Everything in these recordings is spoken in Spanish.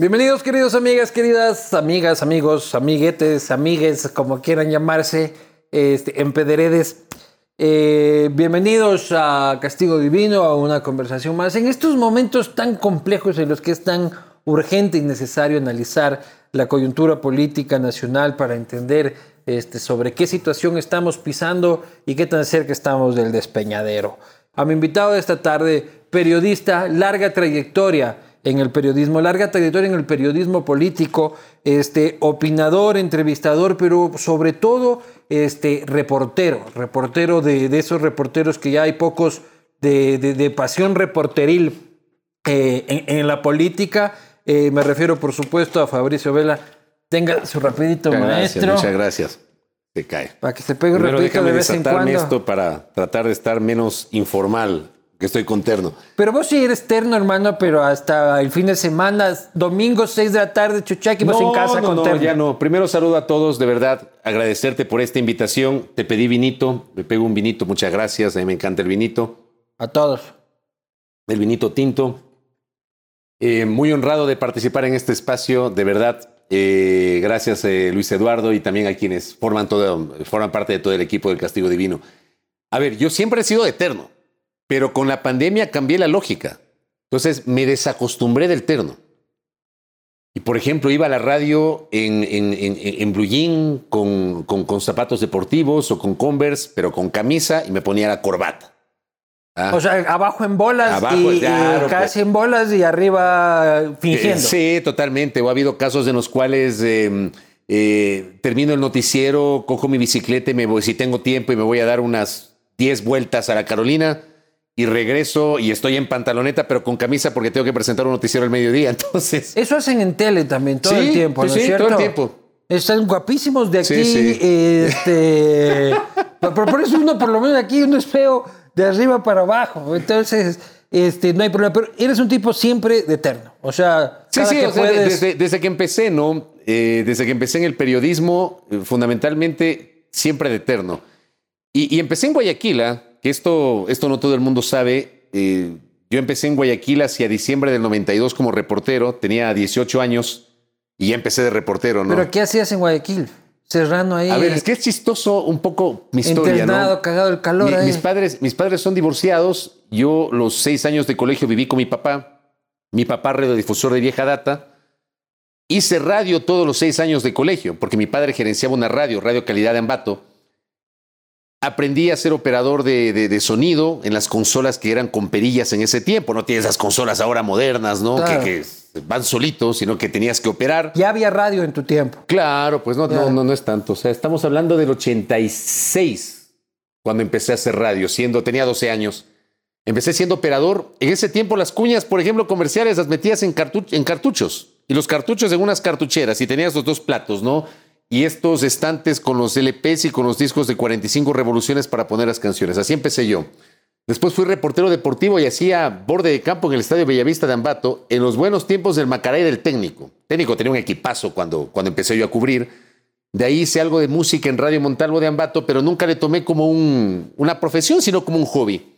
Bienvenidos queridos amigas, queridas amigas, amigos, amiguetes, amigues, como quieran llamarse, este, empederedes. Eh, bienvenidos a Castigo Divino, a una conversación más. En estos momentos tan complejos en los que es tan urgente y necesario analizar la coyuntura política nacional para entender este, sobre qué situación estamos pisando y qué tan cerca estamos del despeñadero. A mi invitado de esta tarde, periodista, larga trayectoria en el periodismo, larga trayectoria en el periodismo político, este, opinador, entrevistador, pero sobre todo este, reportero, reportero de, de esos reporteros que ya hay pocos de, de, de pasión reporteril eh, en, en, la política. Eh, me refiero, por supuesto, a Fabricio Vela. Tenga su rapidito, muchas maestro. Gracias, muchas gracias. Se cae. Para que se pegue Primero rapidito de déjame vez en cuando. esto para tratar de estar menos informal, que estoy con terno. Pero vos sí eres terno, hermano, pero hasta el fin de semana, domingo 6 de la tarde, Chuchaki, vos en casa no, con no, terno. ya no. Primero saludo a todos, de verdad, agradecerte por esta invitación. Te pedí vinito, me pego un vinito, muchas gracias. A mí me encanta el vinito, A todos. el vinito tinto. Eh, muy honrado de participar en este espacio, de verdad. Eh, gracias, eh, Luis Eduardo, y también a quienes forman, todo, forman parte de todo el equipo del Castigo Divino. A ver, yo siempre he sido eterno, pero con la pandemia cambié la lógica. Entonces me desacostumbré del terno. Y por ejemplo, iba a la radio en, en, en, en blue jean, con, con, con, zapatos deportivos o con Converse, pero con camisa y me ponía la corbata. Ah. O sea, abajo en bolas abajo, y, claro, y casi pues. en bolas y arriba fingiendo. Eh, sí, totalmente. O ha habido casos en los cuales eh, eh, termino el noticiero, cojo mi bicicleta y me voy, si tengo tiempo, y me voy a dar unas 10 vueltas a la Carolina y regreso y estoy en pantaloneta, pero con camisa porque tengo que presentar un noticiero al mediodía. Entonces. Eso hacen en tele también todo sí, el tiempo, pues ¿no es sí, cierto? todo el tiempo. Están guapísimos de aquí. Sí, sí. Este, pero por eso uno, por lo menos aquí, uno es feo de arriba para abajo. Entonces, este, no hay problema. Pero eres un tipo siempre de eterno. O sea, sí, cada sí, que o sea, puedes... desde, desde, que empecé, ¿no? Eh, desde que empecé en el periodismo, eh, fundamentalmente siempre de eterno. Y, y empecé en Guayaquil, ¿eh? Que esto, esto no todo el mundo sabe. Eh, yo empecé en Guayaquil hacia diciembre del 92 como reportero, tenía 18 años y ya empecé de reportero, ¿no? ¿Pero qué hacías en Guayaquil? Serrano ahí. A ver, es que es chistoso un poco mi historia, internado, ¿no? cagado el calor Mi, ahí. mis, padres, mis padres son divorciados. Yo los seis años de colegio viví con mi papá. Mi papá radiodifusor de vieja data. Hice radio todos los seis años de colegio, porque mi padre gerenciaba una radio, Radio Calidad de Ambato. Aprendí a ser operador de, de, de, sonido en las consolas que eran con perillas en ese tiempo. No tienes esas consolas ahora modernas, ¿no? Claro. Que, que, van solitos, sino que tenías que operar. Ya había radio en tu tiempo. Claro, pues no, no, no, no es tanto. O sea, estamos hablando del 86, cuando empecé a hacer radio, siendo, tenía 12 años. Empecé siendo operador. En ese tiempo las cuñas, por ejemplo, comerciales, las metías en, cartu en cartuchos. Y los cartuchos en unas cartucheras. Y tenías los dos platos, ¿no? Y estos estantes con los LPs y con los discos de 45 revoluciones para poner las canciones. Así empecé yo. Después fui reportero deportivo y hacía borde de campo en el Estadio Bellavista de Ambato en los buenos tiempos del Macaray del técnico. Técnico tenía un equipazo cuando, cuando empecé yo a cubrir. De ahí hice algo de música en Radio Montalvo de Ambato, pero nunca le tomé como un, una profesión, sino como un hobby.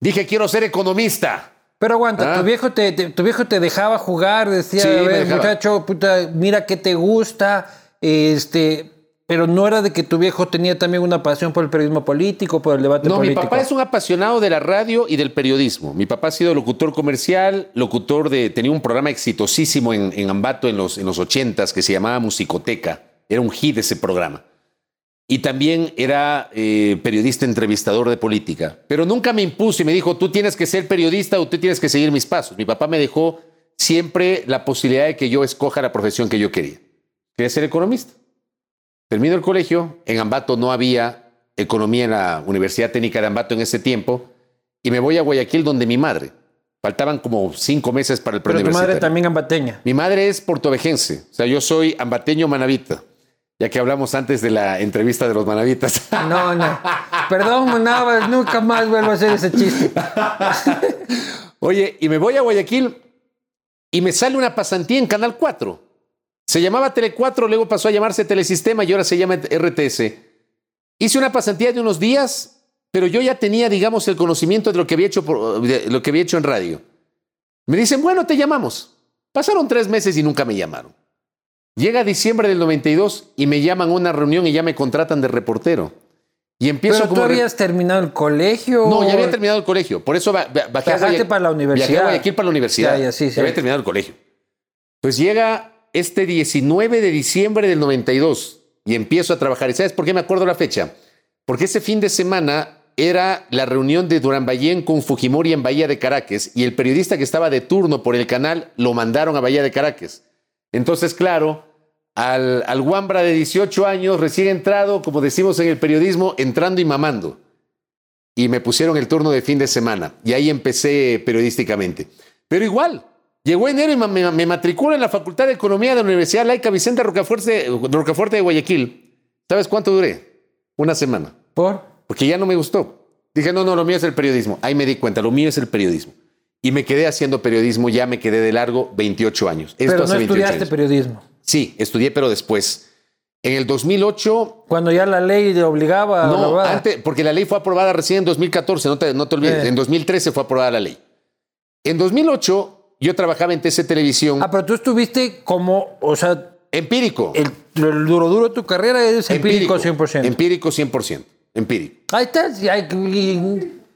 Dije, quiero ser economista. Pero aguanta, ¿Ah? tu, viejo te, te, tu viejo te dejaba jugar, decía, Sí, a ver, dejaba. muchacho, puta, mira qué te gusta, este, pero no era de que tu viejo tenía también una pasión por el periodismo político, por el debate No, político. mi papá es un apasionado de la radio y del periodismo. Mi papá ha sido locutor comercial, locutor de. tenía un programa exitosísimo en, en Ambato en los, en los 80s que se llamaba Musicoteca. Era un hit ese programa. Y también era eh, periodista entrevistador de política. Pero nunca me impuso y me dijo: tú tienes que ser periodista o tú tienes que seguir mis pasos. Mi papá me dejó siempre la posibilidad de que yo escoja la profesión que yo quería. Quería ser economista. Termino el colegio, en Ambato no había economía en la Universidad Técnica de Ambato en ese tiempo, y me voy a Guayaquil donde mi madre. Faltaban como cinco meses para el Pero tu madre también ambateña. Mi madre es portovejense, o sea, yo soy ambateño manavita, ya que hablamos antes de la entrevista de los manavitas. No, no. Perdón, Manabas, nunca más vuelvo a hacer ese chiste. Oye, y me voy a Guayaquil y me sale una pasantía en Canal 4. Se llamaba Tele 4, luego pasó a llamarse Telesistema y ahora se llama RTS. Hice una pasantía de unos días, pero yo ya tenía, digamos, el conocimiento de lo que había hecho, por, de lo que había hecho en radio. Me dicen, bueno, te llamamos. Pasaron tres meses y nunca me llamaron. Llega diciembre del 92 y me llaman a una reunión y ya me contratan de reportero. Y empiezo Pero tú como... re- habías terminado el colegio. No, ya había terminado el colegio. Por eso ba- ba- bajé a para la universidad. Viajé a Guayaquil para la universidad. Ya, ya, sí, sí. había terminado el colegio. Pues llega este 19 de diciembre del 92 y empiezo a trabajar. ¿Y sabes por qué me acuerdo la fecha? Porque ese fin de semana era la reunión de Durán Ballén con Fujimori en Bahía de Caracas y el periodista que estaba de turno por el canal lo mandaron a Bahía de Caracas. Entonces, claro, al, al Wambra de 18 años, recién entrado, como decimos en el periodismo, entrando y mamando y me pusieron el turno de fin de semana. Y ahí empecé periodísticamente. Pero igual, llegó enero y me, me en la Facultad de Economía de la Universidad Laica Vicente Rocafuerte, Rocafuerte de Guayaquil. ¿Sabes cuánto duré? Una semana. ¿Por? Porque ya no me gustó. Dije, no, no, lo mío es el periodismo. Ahí me di cuenta, lo mío es el periodismo. Y me quedé haciendo periodismo, ya me quedé de largo 28 años. Esto Pero hace no 28 estudiaste años. periodismo. Sí, estudié, pero después. En el 2008 Cuando ya la ley obligaba a no, antes, porque la ley fue aprobada recién en 2014, no te, no te olvides. Eh. En 2013 fue aprobada la ley. En 2008 yo trabajaba en TC Televisión, Ah, pero tú estuviste como, o sea, empírico. el, el duro duro de tu carrera es empírico, 100%. Empírico 100%. Empírico. Ahí está.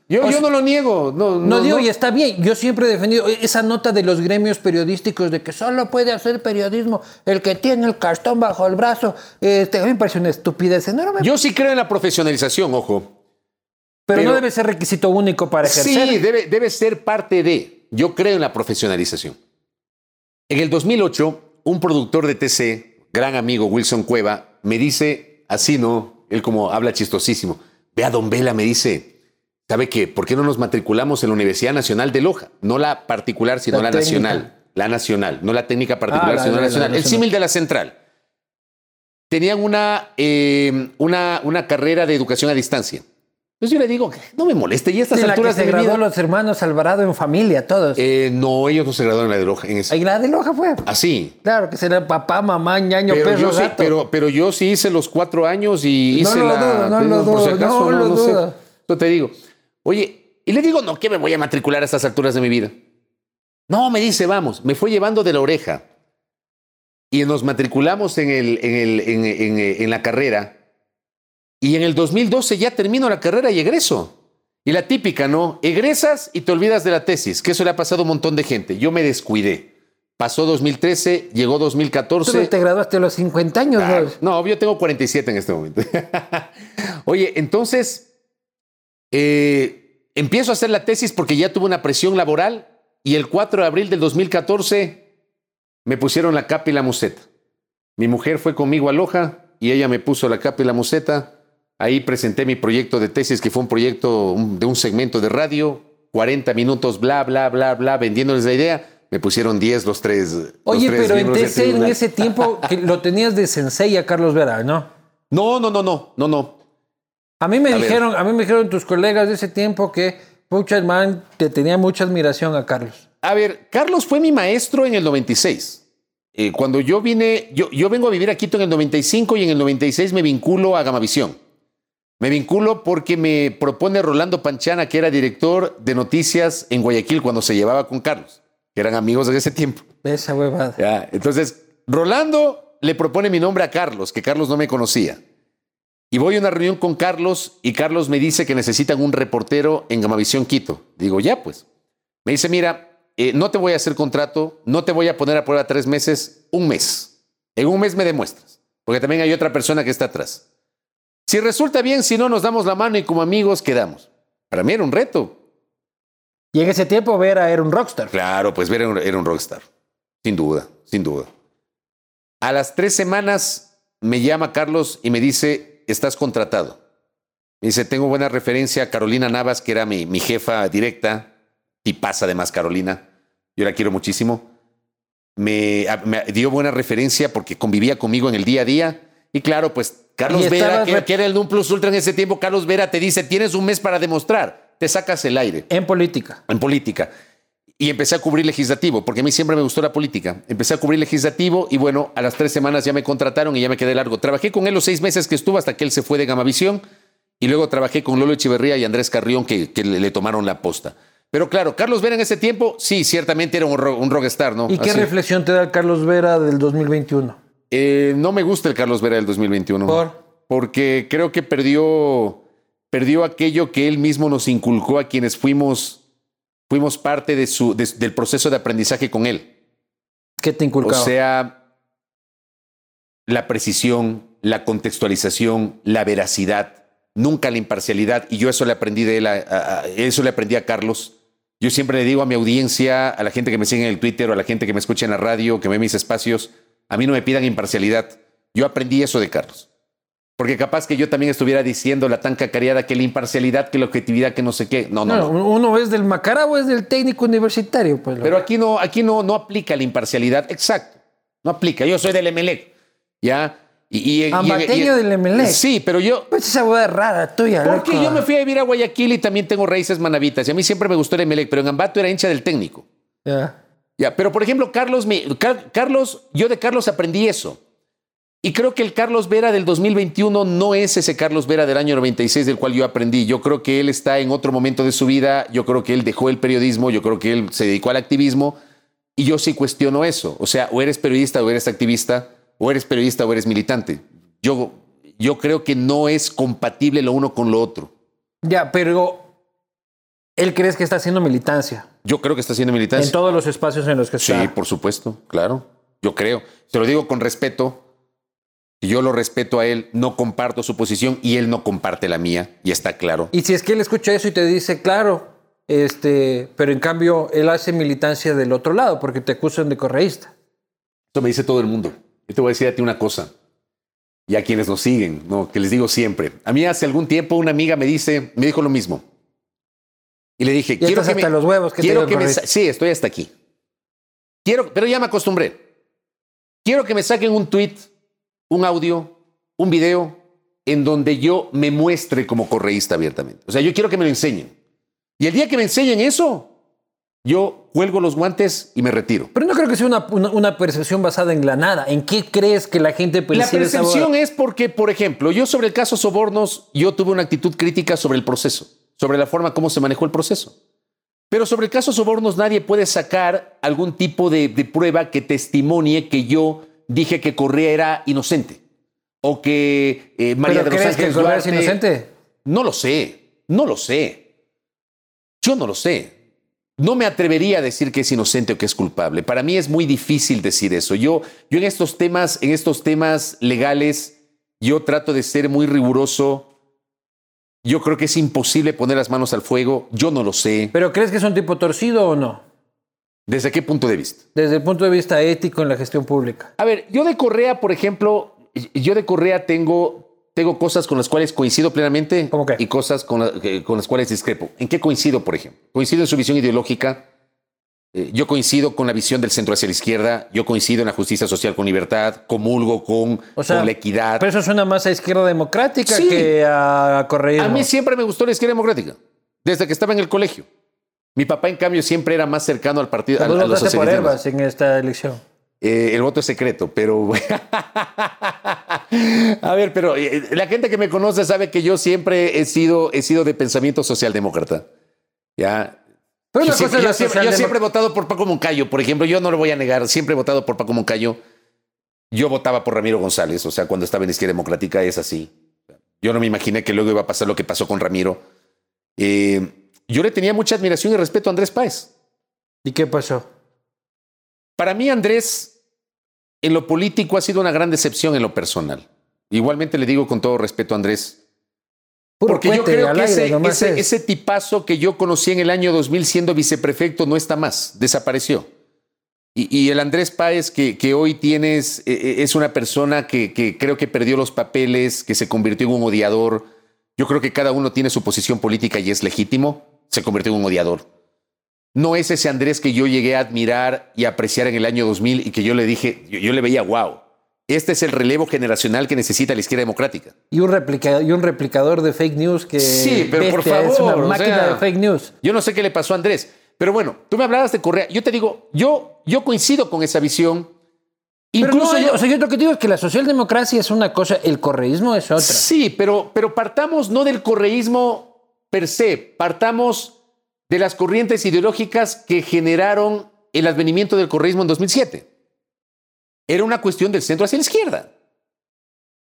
Yo, o yo sea, no lo niego. No, No, no, digo, no. y está bien. Yo siempre he defendido esa nota de los gremios periodísticos de que solo puede hacer periodismo el que tiene el cartón bajo el brazo. Este, a mí me parece una estupidez enorme. Yo sí creo en la profesionalización, ojo. pero, no pero- debe ser requisito único para ejercer. Sí, debe, debe ser parte de. Yo creo en la profesionalización. En el 2008, un productor de TC, gran amigo Wilson Cueva, me dice, así no, él como habla chistosísimo, ve a Don Vela, me dice, ¿sabe qué? ¿Por qué no nos matriculamos en la Universidad Nacional de Loja? No la particular, sino La nacional. La nacional, no la técnica particular, Ah, la- sino la, nacional. El símil de la central. Tenían una, eh, una, una carrera de educación a distancia. Entonces yo le digo, no me moleste, y estas En la que alturas se de graduó vida- los hermanos Alvarado en familia, todos. eh, no, ellos no se graduaron en la de Loja. En ese- Ahí la de Loja fue. Así. Claro, que será papá, mamá, ñaño, Pero perro, yo, sí, gato. pero, pero yo sí hice los cuatro años y No hice lo la. dudo, no lo digo, por si acaso, no lo sé. dudo. Yo te digo, oye, y le digo, no, que me voy a matricular a estas alturas de mi vida. No, me dice, vamos, me fue llevando de la oreja. Y nos matriculamos en, el, en, el, en, en- en la carrera. Y en el 2012 ya termino la carrera y egreso. Y la típica, ¿no? Egresas y te olvidas de la tesis, que eso le ha pasado a un montón de gente. Yo me descuidé. Pasó 2013, llegó Tú 2014. te graduaste a los 50 años, Ah, ¿no? no, yo tengo 47 en este momento. Oye, entonces eh, empiezo a hacer la tesis porque ya tuve una presión laboral y el 4 de abril del 2014 me pusieron la capa y la museta. Mi mujer fue conmigo a Loja y ella me puso la capa y la museta. Ahí presenté mi proyecto de tesis, que fue un proyecto de un segmento de radio, 40 minutos, bla, bla, bla, bla, vendiéndoles la idea. Me pusieron 10 los tres. los Oye, tres pero en ese tiempo que lo tenías de sensei a Carlos Vera, ¿no? No, no, no, no, no, no. A mí me A ver. dijeron, a mí me dijeron tus colegas de ese tiempo que pucha el man te tenía mucha admiración a Carlos. A ver, Carlos fue mi maestro en el 96. Eh, cuando yo vine, yo, yo vengo a vivir a Quito en el 95 y en el 96 me vinculo a Gamavisión. Me vinculo porque me propone Rolando Panchana, que era director de noticias en Guayaquil cuando se llevaba con Carlos, que eran amigos de ese tiempo. Esa huevada. Ya, entonces, Rolando le propone mi nombre a Carlos, que Carlos no me conocía. Y voy a una reunión con Carlos y Carlos me dice que necesitan un reportero en Gamavisión Quito. Digo, ya pues. Me dice, mira, eh, no te voy a hacer contrato, no te voy a poner a prueba tres meses, un mes. En un mes me demuestras, porque también hay otra persona que está atrás. Si resulta bien, si no, nos damos la mano y como amigos quedamos. Para mí era un reto. Y en ese tiempo Vera era un rockstar. Claro, pues Vera era un- rockstar. Sin duda, sin duda. A las tres semanas me llama Carlos y me dice, estás contratado. Me dice, tengo buena referencia a Carolina Navas, que era mi, mi jefa directa, y pasa además Carolina. Yo la quiero muchísimo. Me, me dio buena referencia porque convivía conmigo en el día a día. Y claro, pues Carlos Vera, que, era el Num Plus Ultra en ese tiempo, Carlos Vera te dice, tienes un mes para demostrar, te sacas el aire En política. en política. Y empecé a cubrir legislativo, porque a mí siempre me gustó la política. Empecé a cubrir legislativo y bueno, a las tres semanas ya me contrataron y ya me quedé largo. Trabajé con él los seis meses que estuvo hasta que él se fue de Gamavisión y luego trabajé con Lolo Echeverría y Andrés Carrión que, que le, le tomaron la posta. Pero claro, Carlos Vera en ese tiempo, sí, ciertamente era un, ro- un rockstar, ¿no? ¿Y qué reflexión te da Carlos Vera del 2021? Eh, no me gusta el Carlos Vera del 2021. ¿Por? Porque creo que perdió, perdió aquello que él mismo nos inculcó a quienes fuimos, fuimos parte de su, de- del proceso de aprendizaje con él. ¿Qué te O inculcaba? sea, la precisión, la contextualización, la veracidad, nunca la imparcialidad. Y yo eso le aprendí de él, a- a- a- eso le aprendí a Carlos. Yo siempre le digo a mi audiencia, a la gente que me sigue en el Twitter o a la gente que me escucha en la radio, que ve mis espacios, a mí no me pidan imparcialidad. Yo aprendí eso de Carlos. Porque capaz que yo también estuviera diciendo la tan cacareada que la imparcialidad, que la objetividad, que no sé qué. No, no, no, no. uno es del Macara o es del técnico universitario. Pues, Pero aquí no, aquí no, no aplica la imparcialidad. Exacto. No aplica. Yo soy del Emelec. ¿Ya? Y, y- Ambateño y- del Emelec. Sí, pero yo. Pues esa hueá rara tuya, Porque loco. yo me fui a vivir a Guayaquil y también tengo raíces manavitas. Y a mí siempre me gustó el Emelec, pero en Ambato era hincha del técnico. Ya. Ya, pero por ejemplo, Carlos, me- Car- Carlos, yo de Carlos aprendí eso. Y creo que el Carlos Vera del 2021 no es ese Carlos Vera del año 96 del cual yo aprendí. Yo creo que él está en otro momento de su vida. Yo creo que él dejó el periodismo. Yo creo que él se dedicó al activismo. Y yo sí cuestiono eso. O sea, o eres periodista o eres activista, o eres periodista o eres militante. Yo, yo creo que no es compatible lo uno con lo otro. Ya, pero él crees que está haciendo militancia Yo creo que está haciendo militancia. en todos los espacios en los que Sí, está. por supuesto, claro. Yo creo. Se lo digo con respeto. Yo lo respeto a él, no comparto su posición y él no comparte la mía, y está claro. Y si es que él escucha eso y te dice, claro, este, pero en cambio él hace militancia del otro lado porque te acusan de correísta. Eso me dice todo el mundo. Yo te voy a decir a ti una cosa, y a quienes nos siguen, ¿no? que les digo siempre. A mí hace algún tiempo una amiga me dice, me dijo lo mismo. Y le dije, quiero estás que hasta me, los huevos que te quiero que me Sí, estoy hasta aquí. Quiero, pero ya me acostumbré. Quiero que me saquen un tweet, un audio, un video en donde yo me muestre como correísta abiertamente. O sea, yo quiero que me lo enseñen. Y el día que me enseñen eso, yo cuelgo los guantes y me retiro. Pero no creo que sea una, una, una percepción basada en la nada. ¿En qué crees que la gente La percibe esa percepción es porque, por ejemplo, yo sobre el caso Sobornos, yo tuve una actitud crítica sobre el proceso, sobre la forma como se manejó el proceso. Pero sobre el caso Sobornos nadie puede sacar algún tipo de, de prueba que testimonie que yo dije que Correa era inocente. O que eh, María ¿Pero de los crees que Ángeles Correa es inocente? No lo sé, no lo sé. Yo no lo sé. No me atrevería a decir que es inocente o que es culpable. Para mí es muy difícil decir eso. Yo, yo en estos temas, en estos temas legales, yo trato de ser muy riguroso. Yo creo que es imposible poner las manos al fuego. Yo no lo sé. ¿Pero crees que es un tipo torcido o no? ¿Desde qué punto de vista? Desde el punto de vista ético en la gestión pública. A ver, yo de Correa, por ejemplo, yo de Correa tengo, tengo cosas con las cuales coincido plenamente ¿Cómo qué? y cosas con, la- que- con las cuales discrepo. ¿En qué coincido, por ejemplo? Coincido en su visión ideológica. Eh, yo coincido con la visión del centro hacia la izquierda. Yo coincido en la justicia social con libertad. Comulgo con, O sea, con la equidad. Pero eso suena más a izquierda democrática Sí. que a correísmo. A mí siempre me gustó la izquierda democrática, desde que estaba en el colegio. Mi papá, en cambio, siempre era más cercano al partido. a- Vos a los por. Herbas en esta elección. Eh, el voto es secreto, pero. A ver, pero eh, la gente que me conoce sabe que yo siempre he sido, he sido de pensamiento socialdemócrata. Ya. Pero Yo una siempre, cosa yo es la siempre- yo socialdemo- siempre he votado por Paco Moncayo, por ejemplo. Yo no lo voy a negar. Siempre he votado por Paco Moncayo. Yo votaba por Ramiro González, o sea, cuando estaba en Izquierda Democrática es así. Yo no me imaginé que luego iba a pasar lo que pasó con Ramiro. Eh, yo le tenía mucha admiración y respeto a Andrés Páez. ¿Y qué pasó? Para mí, Andrés, en lo político ha sido una gran decepción en lo personal. Igualmente le digo con todo respeto a Andrés, Puro porque yo creo que ese, ese- es. ese tipazo que yo conocí en el año 2000 siendo viceprefecto no está más, desapareció. Y, y el Andrés Páez que, que hoy tienes eh, eh, es una persona que, que creo que perdió los papeles, que se convirtió en un odiador. Yo creo que cada uno tiene su posición política y es legítimo. Se convirtió en un odiador. No es ese Andrés que yo llegué a admirar y apreciar en el año 2000 y que yo le dije, yo, yo le veía, wow, este es el relevo generacional que necesita la izquierda democrática. Y un, replica- y un replicador de fake news que. Sí, pero por bestia, Es favor, una o máquina sea, de fake news. Yo no sé qué le pasó a Andrés, pero bueno, tú me hablabas de Correa. Yo te digo, yo, yo coincido con esa visión. Pero Incluso no, yo, o sea, yo lo que digo es que la socialdemocracia es una cosa, el correísmo es otra. Sí, pero, pero partamos no del correísmo per se, partamos de las corrientes ideológicas que generaron el advenimiento del correísmo en 2007. Era una cuestión del centro hacia la izquierda.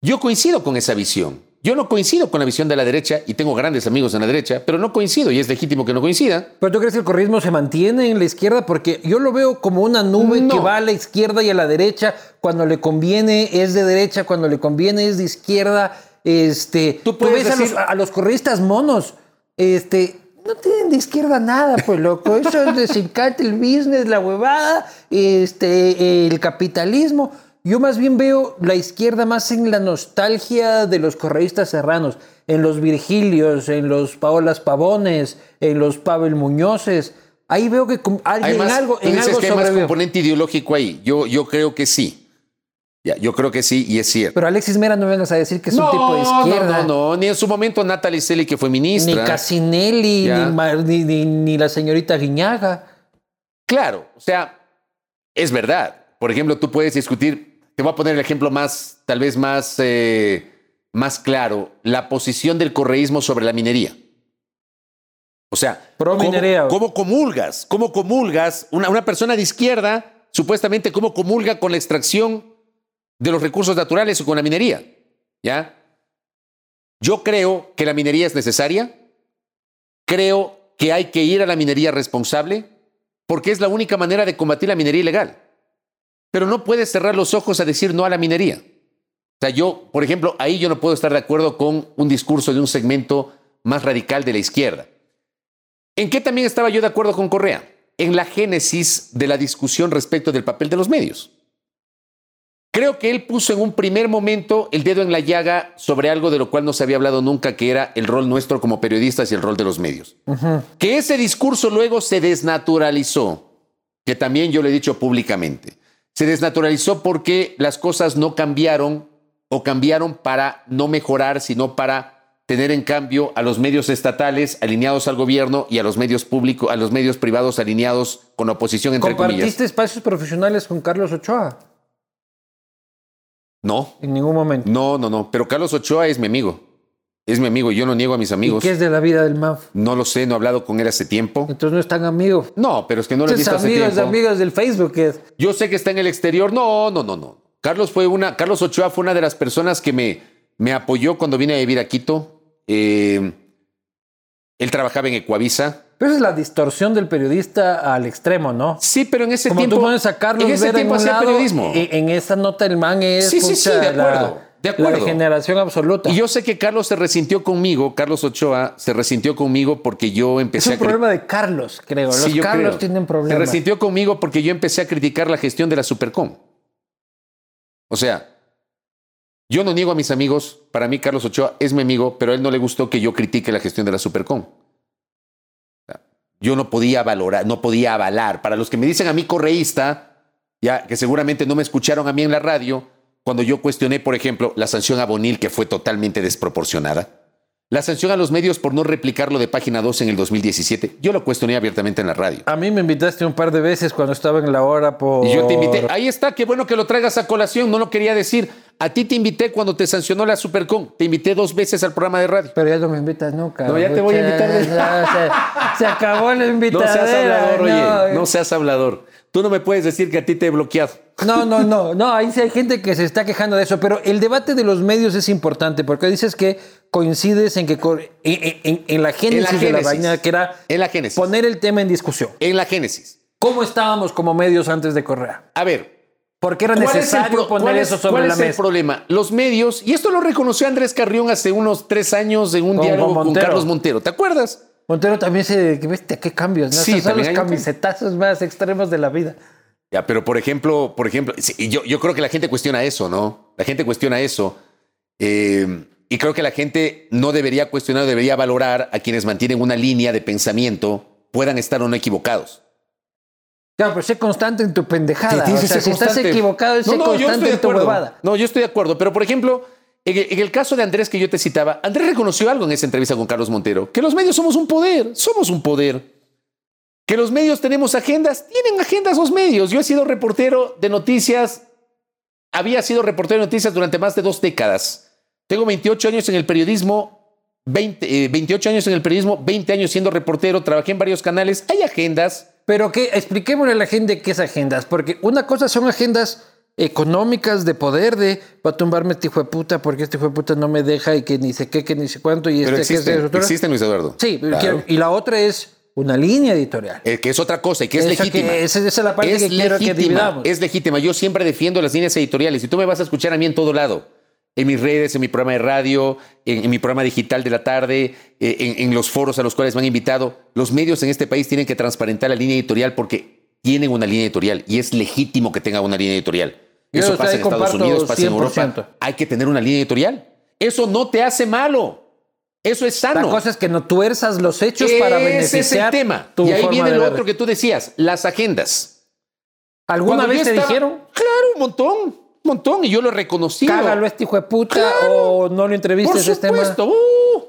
Yo coincido con esa visión. Yo no coincido con la visión de la derecha y tengo grandes amigos en la derecha, pero no coincido y es legítimo que no coincida. ¿Pero tú crees que el correísmo se mantiene en la izquierda? Porque yo lo veo como una nube que va a la izquierda y a la derecha. Cuando le conviene es de derecha, cuando le conviene es de izquierda. Este, tú, puedes ves decir... a, los, a los correístas monos. Este, no tienen de izquierda nada, pues loco. Eso es de el business, la huevada, este, el capitalismo. Yo más bien veo la izquierda más en la nostalgia de los correístas serranos, en los Virgilios, en los Paolas Pavones, en los Pavel Muñozes. Ahí veo que alguien más, algo, en dices algo que hay más componente ideológico ahí. Yo, yo creo que sí. Ya, yo creo que sí y es cierto. Pero Alexis Mera no vengas a decir que es no, un tipo de izquierda. No, no, no, ni en su momento Natalie Celi que fue ministra. Ni Casinelli, ni, ni, ni, la señorita Guiñaga. Claro, o sea, es verdad. Por ejemplo, tú puedes discutir te voy a poner el ejemplo más, tal vez más, eh, más claro, la posición del correísmo sobre la minería. O sea, Pro minería. ¿cómo, ¿cómo, comulgas? ¿Cómo comulgas? Una, una persona de izquierda, supuestamente, ¿cómo comulga con la extracción de los recursos naturales o con la minería? ¿Ya? Yo creo que la minería es necesaria. Creo que hay que ir a la minería responsable porque es la única manera de combatir la minería ilegal pero no puedes cerrar los ojos a decir no a la minería. O sea, yo, por ejemplo, ahí yo no puedo estar de acuerdo con un discurso de un segmento más radical de la izquierda. ¿En qué también estaba yo de acuerdo con Correa? En la génesis de la discusión respecto del papel de los medios. Creo que él puso en un primer momento el dedo en la llaga sobre algo de lo cual no se había hablado nunca, que era el rol nuestro como periodistas y el rol de los medios. Uh -huh. Que ese discurso luego se desnaturalizó, que también yo lo he dicho públicamente se desnaturalizó porque las cosas no cambiaron o cambiaron para no mejorar, sino para tener en cambio a los medios estatales alineados al gobierno y a los medios públicos, a los medios privados alineados con la oposición entre ¿Compartiste comillas. espacios profesionales con Carlos Ochoa? No. En ningún momento. No, no, no. Pero Carlos Ochoa es mi amigo. Es mi amigo, yo no niego a mis amigos. ¿Y qué es de la vida del MAF? No lo sé, no he hablado con él hace tiempo. Entonces no es tan amigo. No, pero es que no lo he visto hace amigos, tiempo. amigos del Facebook es. Yo sé que está en el exterior. No, no, no, no. Carlos fue una, Carlos Ochoa fue una de las personas que me, me apoyó cuando vine a vivir a Quito. Eh, él trabajaba en Ecuavisa. Pero esa es la distorsión del periodista al extremo, ¿no? Sí, pero en ese Como tiempo. tú pones a Carlos en ese Vera tiempo en un lado, periodismo. En, en esa nota el man es Sí, sí, sí, de acuerdo. La, de acuerdo. la degeneración absoluta. Y yo sé que Carlos se resintió conmigo, Carlos Ochoa se resintió conmigo porque yo es empecé un a. cri- problema de Carlos, creo. Los Sí, Carlos creo. tienen Se problemas. resintió conmigo porque yo empecé a criticar la gestión de la Supercom. O sea, yo no niego a mis amigos. Para mí, Carlos Ochoa es mi amigo, pero a él no le gustó que yo critique la gestión de la Supercom. Yo no podía valorar, no podía avalar. Para los que me dicen a mí correísta, ya que seguramente no me escucharon a mí en la radio, cuando yo cuestioné, por ejemplo, la sanción a Bonil, que fue totalmente desproporcionada. La sanción a los medios por no replicarlo de página 2 en el 2017, yo lo cuestioné abiertamente en la radio. A mí me invitaste un par de veces cuando estaba en la hora por... Y yo te invité. Ahí está, qué bueno que lo traigas a colación. No lo quería decir. A ti te invité cuando te sancionó la Supercom. Te invité dos veces al programa de radio. Pero ya no me invitas nunca. No, ya te voy a invitar de- se, se acabó la No invitadera. seas hablador, oye. no. No seas hablador. Tú no me puedes decir que a ti te he bloqueado. No, no, no, no, ahí sí hay gente que se está quejando de eso, pero el debate de los medios es importante porque dices que coincides en que co- en, en- en la génesis de la vaina que era En la génesis. poner el tema en discusión. En la génesis. ¿Cómo estábamos como medios antes de Correa? A ver. ¿Por qué era ¿cuál es necesario poner cuál es- eso sobre cuál la es el mesa? problema? Los medios, y esto lo reconoció Andrés Carrión hace unos tres años en un Con- diálogo con. Carlos Montero. ¿Te acuerdas? Montero también se... ¿Viste qué cambios? ¿no? Sí, son los un- camisetazos más extremos de la vida. Ya, pero por ejemplo, por ejemplo, sí, yo, yo creo que la gente cuestiona eso, ¿no? La gente cuestiona eso. Eh, y creo que la gente no debería cuestionar, debería valorar a quienes mantienen una línea de pensamiento, puedan estar o no equivocados. Claro, pero sé constante en tu pendejada. Tienes o sea, si estás constante. equivocado, sé No, no, yo constante en tu acuerdo. huevada. No, yo estoy de acuerdo. Pero, por ejemplo, en el, en el caso de Andrés que yo te citaba, Andrés reconoció algo en esa entrevista con Carlos Montero, que los medios somos un poder, somos un poder. Que los medios tenemos agendas, tienen agendas los medios. Yo he sido reportero de noticias, había sido reportero de noticias durante más de dos décadas. Tengo 28 años en el periodismo 20, 28 eh, años en el periodismo, 20 años siendo reportero, trabajé en varios canales, hay agendas. Pero que expliquémosle a la gente qué es agendas, porque una cosa son agendas económicas de poder de va a tumbarme este hijo de puta porque este hijo de puta no me deja y que ni sé qué, que ni sé cuánto y Pero este existen, que es existen, Luis Eduardo. Sí, Claro. y la otra es una línea editorial. Eh, que es otra cosa y que es legítima. que- esa- esa es la parte es que quiero que legítima, dividamos. Es legítima. Yo siempre defiendo las líneas editoriales y tú me vas a escuchar a mí en todo lado. En mis redes, en mi programa de radio, en, en mi programa digital de la tarde, eh, en, en los foros a los cuales me han invitado. Los medios en este país tienen que transparentar la línea editorial porque tienen una línea editorial y es legítimo que tenga una línea editorial. Yo Eso pasa en Estados Unidos, pasa en 100%. Europa. Hay que tener una línea editorial. Eso no te hace malo. Eso es sano. La cosa es que no tuerzas los hechos para Ese beneficiar es el tema. tu y ahí viene lo ver. otro que tú decías, las agendas. ¿Alguna Cuando vez te estaba- dijeron? Claro, un montón, un montón. Y yo lo reconocí. Cágalo este hijo de puta Claro. o no lo Por entrevistes este tema. supuesto. uh.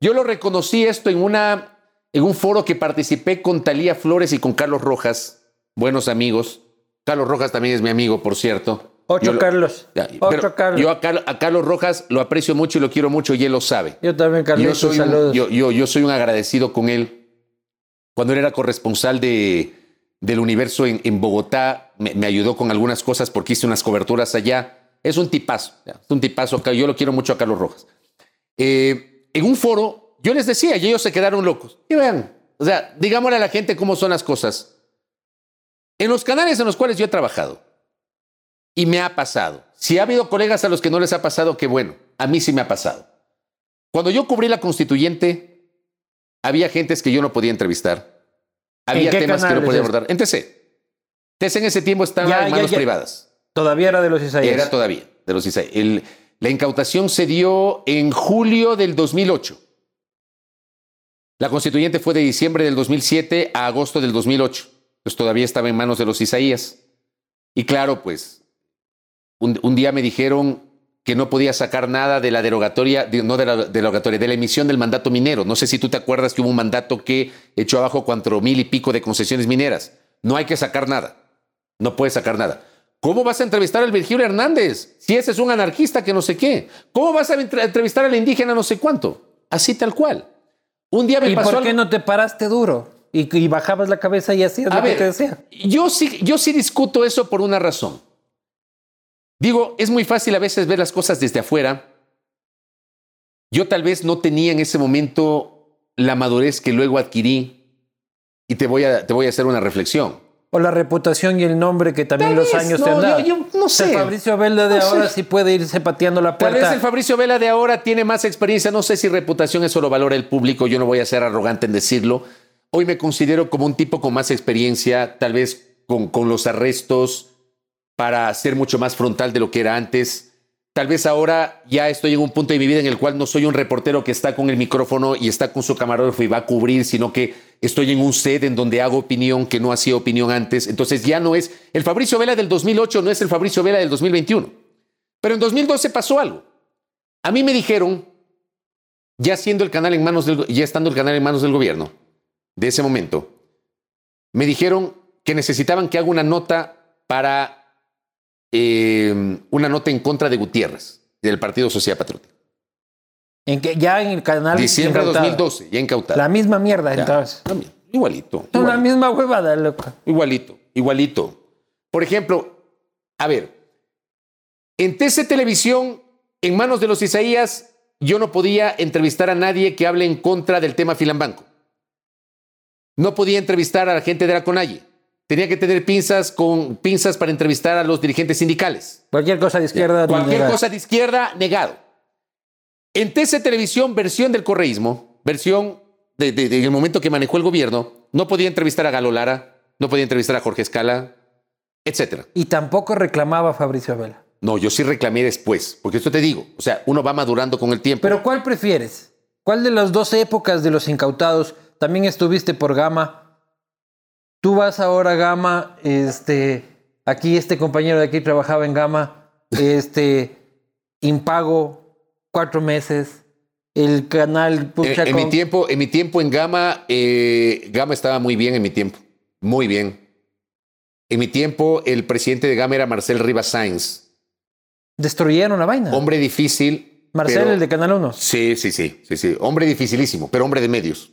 yo lo reconocí esto en, una, en un foro que participé con Talía Flores y con Carlos Rojas, buenos amigos. Carlos Rojas también es mi amigo, por cierto. Ocho Yo lo- Carlos. Pero Carlos. Yo a, Car- a Carlos Rojas lo aprecio mucho y lo quiero mucho y él lo sabe. Yo también, Yo Carlos. soy, un, yo, yo- yo soy un agradecido con él. Cuando él era corresponsal de, del universo en, en Bogotá, me, me ayudó con algunas cosas porque hice unas coberturas allá. Es un tipazo, es un tipazo. Yo lo quiero mucho a Carlos Rojas. Eh, en un foro, yo les decía y ellos se quedaron locos. Y vean, o sea, digámosle a la gente cómo son las cosas. En los canales en los cuales yo he trabajado, y me ha pasado. Si ha habido colegas a los que no les ha pasado, qué bueno. A mí sí me ha pasado. Cuando yo cubrí la constituyente, había gentes que yo no podía entrevistar. Había temas que no podía abordar. En TC. TC en ese tiempo estaba Ya, en manos ya. privadas. Todavía era de los Isaías. Era todavía de los Isaí. El- la incautación se dio en julio del 2008. La constituyente fue de diciembre del 2007 a agosto del 2008. Pues todavía estaba en manos de los Isaías. Y claro, pues, un, un día me dijeron que no podía sacar nada de la derogatoria, de- no de la derogatoria, de la emisión del mandato minero. No sé si tú te acuerdas que hubo un mandato que echó abajo cuatro mil y pico de concesiones mineras. No hay que sacar nada. No puedes sacar nada. ¿Cómo vas a entrevistar al Virgilio Hernández si ese es un anarquista que no sé qué? ¿Cómo vas a entre- entrevistar al indígena no sé cuánto? Así tal cual. Un día me ¿Y pasó por qué algo- no te paraste duro? Y, y bajabas la cabeza y hacías A lo que ver, te decía. Yo sí, yo sí discuto eso por una razón. Digo, es muy fácil a veces ver las cosas desde afuera. Yo tal vez no tenía en ese momento la madurez que luego adquirí y te voy a, te voy a hacer una reflexión. O la reputación y el nombre que también Tal los vez, años no, te han yo- dado. yo no O sea, sé. Fabricio Vela de No ahora sé. sí puede irse pateando la Tal puerta. vez el Fabricio Vela de ahora tiene más experiencia. No sé si reputación eso lo valora el público. Yo no voy a ser arrogante en decirlo. Hoy me considero como un tipo con más experiencia, tal vez con, con los arrestos para ser mucho más frontal de lo que era antes. Tal vez ahora ya estoy en un punto de mi vida en el cual no soy un reportero que está con el micrófono y está con su camarógrafo y va a cubrir, sino que estoy en un set en donde hago opinión que no hacía opinión antes. Entonces ya no es el Fabricio Vela del 2008, no es el Fabricio Vela del 2021. Pero en 2012 pasó algo. A mí me dijeron, ya siendo el canal en manos ya estando el canal en manos del gobierno, de ese momento, me dijeron que necesitaban que haga una nota para eh, una nota en contra de Gutiérrez, del Partido Social Patriótico. En que ya en el canal. Diciembre de incautado. 2012, ya incautado. La misma mierda, Ya, entonces. también, igualito. Son la igualito. misma huevada, loco. Igualito, igualito. Por ejemplo, a ver, en TC Televisión, en manos de los Isaías, yo no podía entrevistar a nadie que hable en contra del tema Filambanco. No podía entrevistar a la gente de la CONAIE. Tenía que tener pinzas con pinzas para entrevistar a los dirigentes sindicales. Cualquier cosa de izquierda. Cualquier negada. cosa de izquierda, negado. En TC Televisión, versión del correísmo, versión de, de- de- momento que manejó el gobierno, no podía entrevistar a Galo Lara, no podía entrevistar a Jorge Escala, etcétera. Y tampoco reclamaba a Fabricio Vela. No, yo sí reclamé después, porque esto te digo, o sea, uno va madurando con el tiempo. Pero ¿cuál prefieres? ¿Cuál de las dos épocas de los incautados también estuviste por Gama? Tú vas ahora a Gama, este, aquí este compañero de aquí trabajaba en Gama, este, impago, cuatro meses, el canal en, mi tiempo, en mi tiempo en Gama, eh, Gama estaba muy bien en mi tiempo, muy bien. En mi tiempo, el presidente de Gama era Marcel Rivas Sainz. destruyeron la vaina. Hombre difícil, Marcel, Pero- el de Canal 1. Sí, sí, sí, sí, sí. Hombre dificilísimo, pero hombre de medios.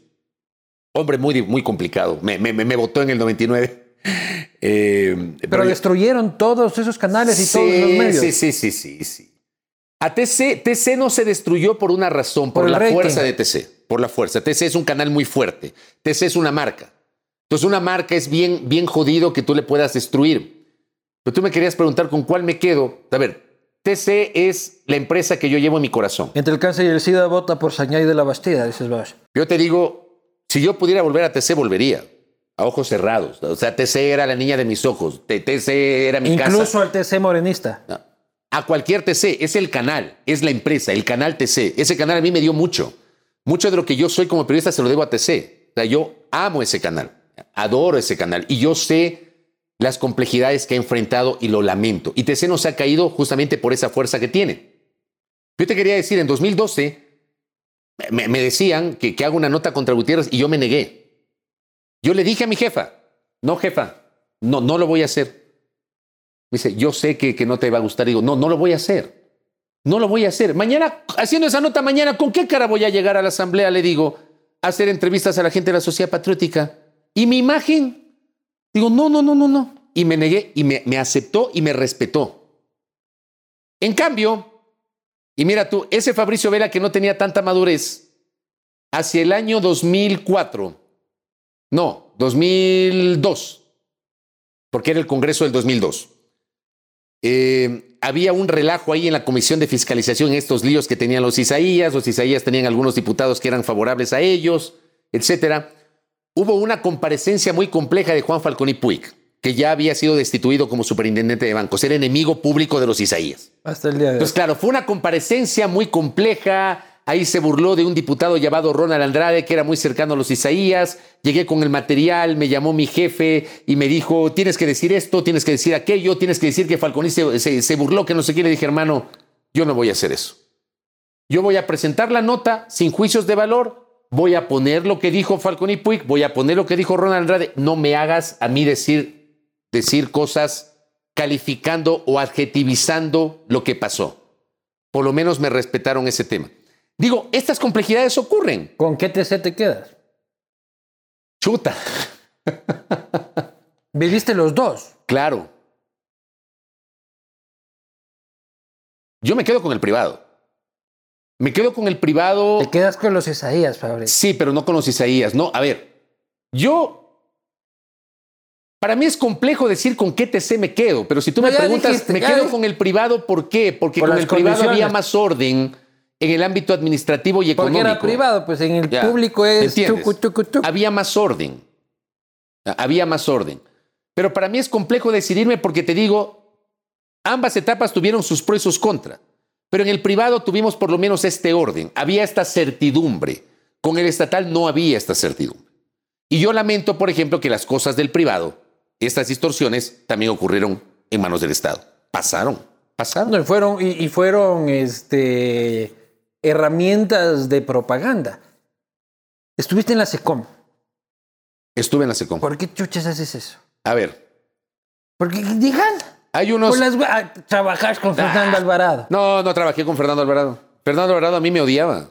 Hombre muy, muy complicado. Me, me, me- votó en el 99. Eh, Pero destruyeron todos esos canales y sí, todos los medios. Sí, sí, sí, sí, sí. A TC, TC no se destruyó por una razón, por, la rating. fuerza de TC. Por la fuerza. TC es un canal muy fuerte. TC es una marca. Entonces, una marca es bien, bien jodido que tú le puedas destruir. Pero tú me querías preguntar con cuál me quedo. A ver, TC es la empresa que yo llevo en mi corazón. Entre el cáncer y el SIDA vota por Sañay de la Bastida, dices. Yo te digo, si yo pudiera volver a TC, volvería. A ojos cerrados. O sea, TC era la niña de mis ojos. TC era mi casa. Incluso al TC morenista. No. A cualquier TC, es el canal, es la empresa, el canal TC. Ese canal a mí me dio mucho. Mucho de lo que yo soy como periodista se lo debo a TC. O sea, yo amo ese canal, adoro ese canal y yo sé las complejidades que ha enfrentado y lo lamento. Y TC no se ha caído justamente por esa fuerza que tiene. Yo te quería decir, en 2012 me, decían que, que hago una nota contra Gutiérrez y yo me negué. Yo le dije a mi jefa, no jefa, no, no lo voy a hacer. Me dice, yo sé que, que no te va a gustar. Digo, no, no lo voy a hacer. No lo voy a hacer. Mañana, haciendo esa nota mañana, ¿con qué cara voy a llegar a la asamblea? Le digo, hacer entrevistas a la gente de la sociedad patriótica. ¿Y mi imagen? Digo, no, no, no, no, no. Y me negué y me, me aceptó y me respetó. En cambio, y mira tú, ese Fabricio Vela que no tenía tanta madurez, hacia el año 2004, no, 2002, porque era el Congreso del 2002. Eh, había un relajo ahí en la Comisión de Fiscalización estos líos que tenían los Isaías, los Isaías tenían algunos diputados que eran favorables a ellos, etcétera. Hubo una comparecencia muy compleja de Juan Falconi Puig, que ya había sido destituido como superintendente de bancos, era enemigo público de los Isaías. Hasta el día de hoy. Entonces, claro, fue una comparecencia muy compleja. Ahí se burló de un diputado llamado Ronald Andrade, que era muy cercano a los Isaías. Llegué con el material, me llamó mi jefe y me dijo, tienes que decir esto, tienes que decir aquello, tienes que decir que Falconi se, se- se burló, que no sé qué. Le dije, hermano, yo no voy a hacer eso. Yo voy a presentar la nota sin juicios de valor, voy a poner lo que dijo Falconi Puig, voy a poner lo que dijo Ronald Andrade. No me hagas a mí decir, decir cosas calificando o adjetivizando lo que pasó. Por lo menos me respetaron ese tema. Digo, estas complejidades ocurren. ¿Con qué TC te quedas? Chuta. Viviste los dos. Claro. Yo me quedo con el privado. Me quedo con el privado. Te quedas con los Isaías, Fabricio. Sí, pero no con los Isaías. No, a ver, yo. Para mí es complejo decir con qué TC me quedo, pero si tú No, me preguntas, dijiste, me quedo dijiste. con el privado, ¿por qué? Porque Por con el privado había más orden en el ámbito administrativo y Porque económico. era privado, pues en el Ya, público es ¿entiendes? tucu, tucu, tucu. Había más orden. Había más orden. Pero para mí es complejo decidirme porque te digo, ambas etapas tuvieron sus pros y sus contras. Pero en el privado tuvimos por lo menos este orden. Había esta certidumbre. Con el estatal no había esta certidumbre. Y yo lamento, por ejemplo, que las cosas del privado, estas distorsiones, también ocurrieron en manos del Estado. Pasaron, pasaron. No, y fueron, y, y fueron este, herramientas de propaganda. Estuviste en la SECOM. Estuve en la SECOM. ¿Por qué chuchas haces eso? A ver, Porque digan, hay unos... las ah, trabajas con Fernando Ah. Alvarado. No, no trabajé con Fernando Alvarado. Fernando Alvarado a mí me odiaba.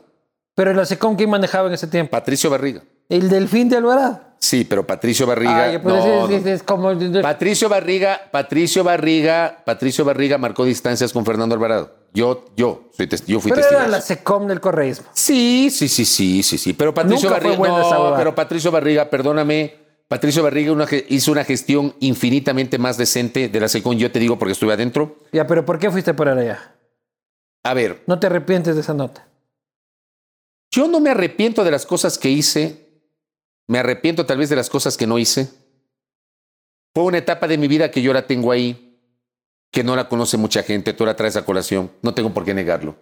Pero en la SECOM, ¿quién manejaba en ese tiempo? Patricio Barriga. El delfín de Alvarado. Sí, pero Patricio Barriga. Ya, pues no, es, es- no. es como... Patricio Barriga, Patricio Barriga, Patricio Barriga marcó distancias con Fernando Alvarado. Yo, yo, soy yo fui Pero testigo. era la. SECOM del correísmo. Sí, sí, sí, sí, sí, sí. Pero Patricio Nunca Barriga, no, pero Patricio Barriga, perdóname, Patricio Barriga una hizo una gestión infinitamente más decente de la SECON. Yo te digo porque estuve adentro. Ya, pero ¿por qué fuiste por allá? A ver, No te arrepientes de esa nota. yo no me arrepiento de las cosas que hice. Me arrepiento tal vez de las cosas que no hice. Fue una etapa de mi vida que yo la tengo ahí, que no la conoce mucha gente. Tú la traes a colación. No tengo por qué negarlo.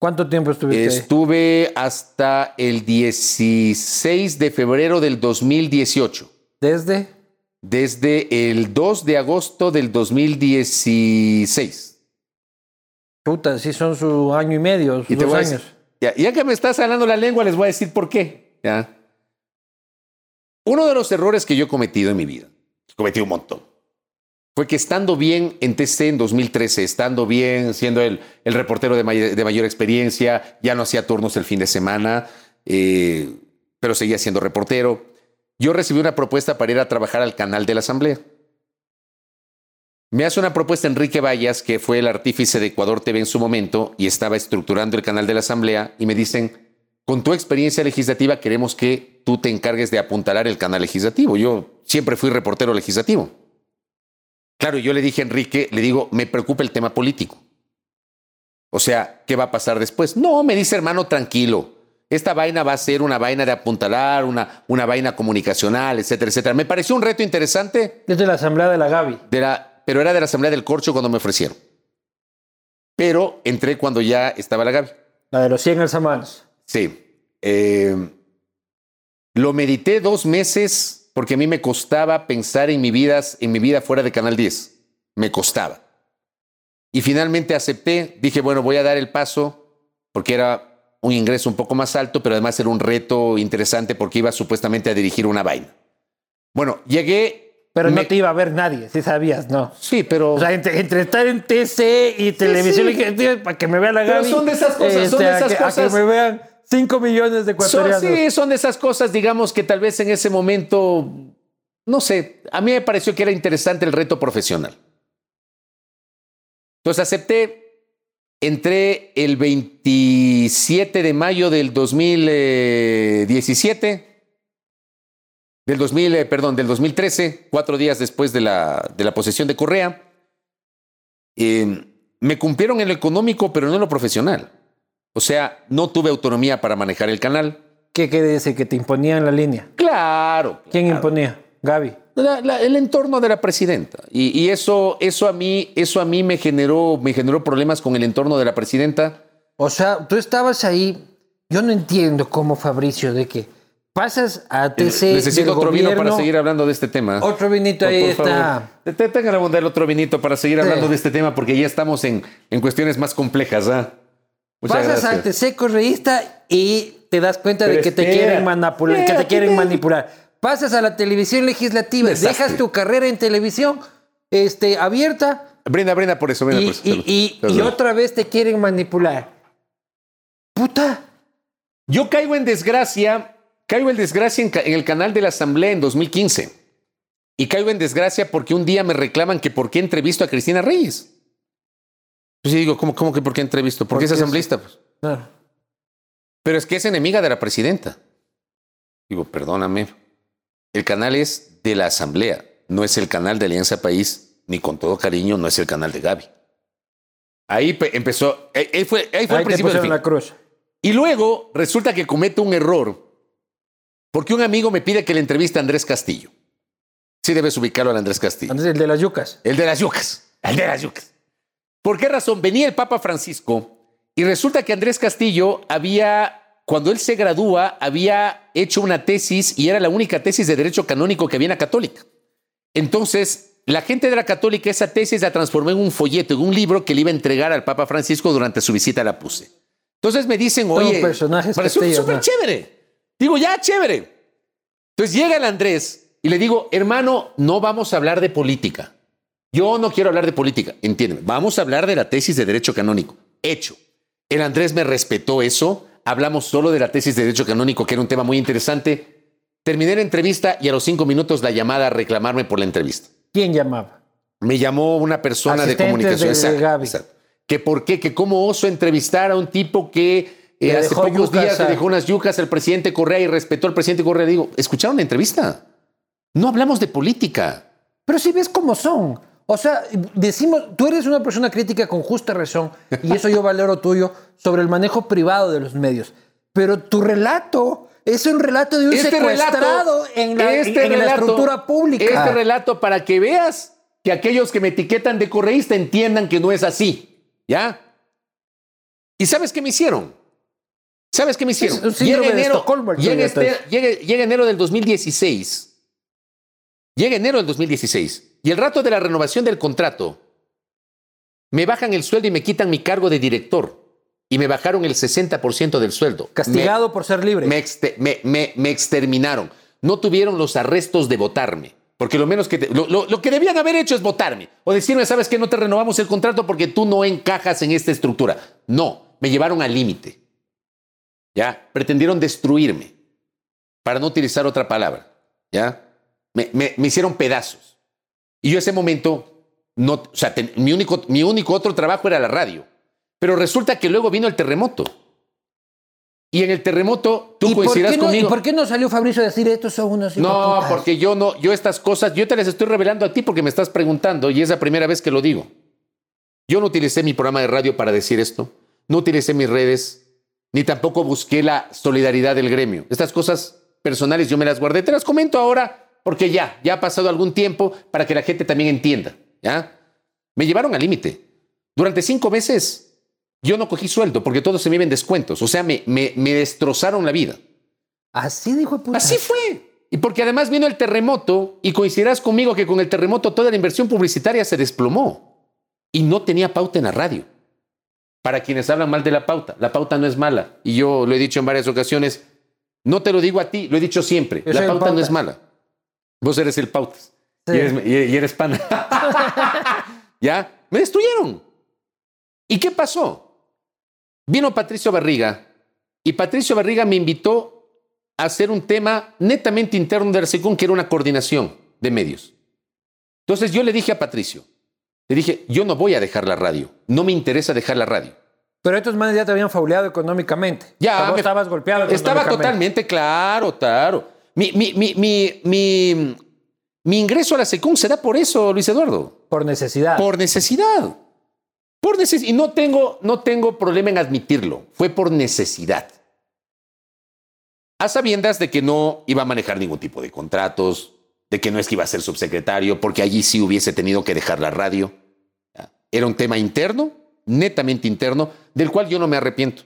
¿Cuánto tiempo estuviste ahí? Estuve hasta el 16 de febrero del 2018. Desde... Desde el 2 de agosto del 2016. Puta, sí son su año y medio, sus Y dos años. decir- ya, ya que me estás hablando la lengua, les voy a decir por qué. ¿ya? Uno de los errores que yo he cometido en mi vida, he cometido un montón, fue que estando bien en TC en 2013, estando bien, siendo el, el reportero de mayor experiencia, ya no hacía turnos el fin de semana, eh, pero seguía siendo reportero, yo recibí una propuesta para ir a trabajar al canal de la Asamblea. Me hace una propuesta Enrique Vallas, que fue el artífice de Ecuador TV en su momento y estaba estructurando el canal de la Asamblea, y me dicen, con tu experiencia legislativa queremos que tú te encargues de apuntalar el canal legislativo. Yo siempre fui reportero legislativo. Claro, yo le dije a Enrique, le digo, me preocupa el tema político. O sea, ¿qué va a pasar después? No, me dice hermano, tranquilo. Esta vaina va a ser una vaina de apuntalar, una, una vaina comunicacional, etcétera, etcétera. Me pareció un reto interesante, Desde la asamblea de la Gaby. de la, pero era de la Asamblea del Corcho cuando me ofrecieron. Pero entré cuando ya estaba la Gaby. La de los 100 alzamanos. Sí. Eh, lo medité dos meses porque a mí me costaba pensar en mi vida, en mi vida fuera de Canal 10. Me costaba. Y finalmente acepté. Dije, bueno, voy a dar el paso porque era un ingreso un poco más alto, pero además era un reto interesante porque iba supuestamente a dirigir una vaina. Bueno, llegué. Pero me- no te iba a ver nadie, si sabías, ¿no? Sí, pero. O sea, entre, entre estar en TC y televisión, sí. para que me vea la Pero Gaby. son de esas cosas, son de a esas que- A cosas. que me vean 5 millones de Son, ecuatorianos. sí, son de esas cosas, digamos, que tal vez en ese momento, no sé, a mí me pareció que era interesante el reto profesional. Entonces acepté, entré el 27 de mayo del 2017, del 2000, eh, perdón, del 2013, cuatro días después de la, de la posesión de Correa. Eh, me cumplieron en lo económico, pero no en lo profesional. O sea, no tuve autonomía para manejar el canal. ¿Qué quiere decir? Que te imponían la línea. Claro. ¿Quién claro. imponía? Gaby. La- la- el entorno de la presidenta. Y, y eso, eso, a mí, eso a mí me generó, me generó problemas con el entorno de la presidenta. O sea, tú estabas ahí. Yo no entiendo cómo Fabricio, de que pasas a TC. Eh, Necesito del otro vino gobierno, para seguir hablando de este tema. Otro vinito Por- ahí por está. favor. Te- te- Tenga la bondad el otro vinito para seguir hablando Sí. de este tema porque ya estamos en, en cuestiones más complejas. ¿ah? Muchas Pasas gracias. a TC correísta y te das cuenta de que te quieren manipular, que te quieren manipular. Pasas a la televisión legislativa, Desastre. dejas tu carrera en televisión este, abierta Brinda, brinda por eso. Brinda y, por eso. y- y- y otra vez te quieren manipular. Puta. Yo caigo en desgracia, caigo en desgracia en, en el canal de la Asamblea en 2015. Y caigo en desgracia porque un día me reclaman que por qué entrevisto a Cristina Reyes. Pues yo digo, ¿cómo, cómo que por qué entrevisto? Porque es asambleísta. Pues. Claro. Pero es que es enemiga de la presidenta. Digo, perdóname. El canal es de la Asamblea, no es el canal de Alianza País, ni con todo cariño, no es el canal de Gaby. Ahí pe- empezó, ahí ahí fue, ahí fue Ahí el principio del pusieron fin. la cruz. Y luego resulta que cometo un error porque un amigo me pide que le entreviste a Andrés Castillo. Sí debes ubicarlo al Andrés Castillo. Antes el de las yucas. El de las yucas. El de las yucas. ¿Por qué razón? Venía el Papa Francisco y resulta que Andrés Castillo había, cuando él se gradúa, había hecho una tesis y era la única tesis de derecho canónico que había en la católica. Entonces, la gente de la católica esa tesis la transformó en un folleto, en un libro que le iba a entregar al Papa Francisco durante su visita a la PUSE. Entonces me dicen, oye, Castillo, súper ¿no? chévere. Digo, ya, chévere. Entonces llega el Andrés y le digo, hermano, no vamos a hablar de política. Yo no quiero hablar de política, entiéndeme. Vamos a hablar de la tesis de derecho canónico. Hecho. El Andrés me respetó eso. Hablamos solo de la tesis de derecho canónico, que era un tema muy interesante. Terminé la entrevista y a los cinco minutos la llamada a reclamarme por la entrevista. ¿Quién llamaba? Me llamó una persona de comunicación. de- de exacto, Gaby. exacto. Que por qué, que cómo oso entrevistar a un tipo que eh, hace pocos días le dejó unas yucas al presidente Correa y respetó al presidente Correa. Digo, ¿escucharon la entrevista? No hablamos de política. Pero si ves cómo son. O sea, decimos, tú eres una persona crítica con justa razón, y eso yo valoro tuyo, sobre el manejo privado de los medios. Pero tu relato es un relato de un Este secuestrado en, la, en- este en la relato- estructura pública. Este relato para que veas que aquellos que me etiquetan de correísta entiendan que no es así. ¿Ya? ¿Y sabes qué me hicieron? ¿Sabes qué me hicieron? Es llega, este- llega enero del 2016. Llega enero del 2016. Y el rato de la renovación del contrato, me bajan el sueldo y me quitan mi cargo de director. Y me bajaron el 60% del sueldo. Castigado por ser libre. Me, exte- me- me- me exterminaron. No tuvieron los arrestos de votarme. Porque lo menos que te- lo, lo- lo que debían haber hecho es votarme o decirme, sabes que no te renovamos el contrato porque tú no encajas en esta estructura. No, me llevaron al límite. Ya, pretendieron destruirme, para no utilizar otra palabra. Ya, me hicieron pedazos. Y yo ese momento, no, o sea, ten- mi, único, mi único otro trabajo era la radio. Pero resulta que luego vino el terremoto. Y en el terremoto, tú ¿Y por, coincidirás no, conmigo. ¿Y por qué no salió Fabricio a decir estos son unos No, hijoputas"? porque yo no, yo estas cosas, yo te las estoy revelando a ti porque me estás preguntando y es la primera vez que lo digo. Yo no utilicé mi programa de radio para decir esto, no utilicé mis redes, ni tampoco busqué la solidaridad del gremio. Estas cosas personales yo me las guardé, te las comento ahora porque ya, ya ha pasado algún tiempo para que la gente también entienda, ¿ya? Me llevaron al límite. Durante cinco meses yo no cogí sueldo porque todos se me iban descuentos, o sea, me, me, me destrozaron la vida. Así dijo puta. Así fue. Y porque además vino el terremoto y coincidirás conmigo que con el terremoto toda la inversión publicitaria se desplomó y no tenía pauta en la radio. Para quienes hablan mal de la pauta, la pauta no es mala. Y yo lo he dicho en varias ocasiones, no te lo digo a ti, lo he dicho siempre, Yo la pauta no es mala. Vos eres el pautas Sí. y, eres, y- y eres pana. ¿Ya? Me destruyeron. ¿Y qué pasó? Vino Patricio Barriga y Patricio Barriga me invitó a hacer un tema netamente interno de la SECUN, que era una coordinación de medios. Entonces yo le dije a Patricio, le dije, yo no voy a dejar la radio, no me interesa dejar la radio. Pero estos manes ya te habían fauleado económicamente. Ya, O sea, vos me- estabas golpeado Estaba totalmente claro, claro. Mi, mi, mi, mi, ingreso a la SECUN se da por eso, Luis Eduardo. Por necesidad. Por necesidad. Por necesidad. Y no tengo, no tengo problema en admitirlo. Fue por necesidad. A sabiendas de que no iba a manejar ningún tipo de contratos, de que no es que iba a ser subsecretario, porque allí sí hubiese tenido que dejar la radio. Ya. Era un tema interno, netamente interno, del cual yo no me arrepiento.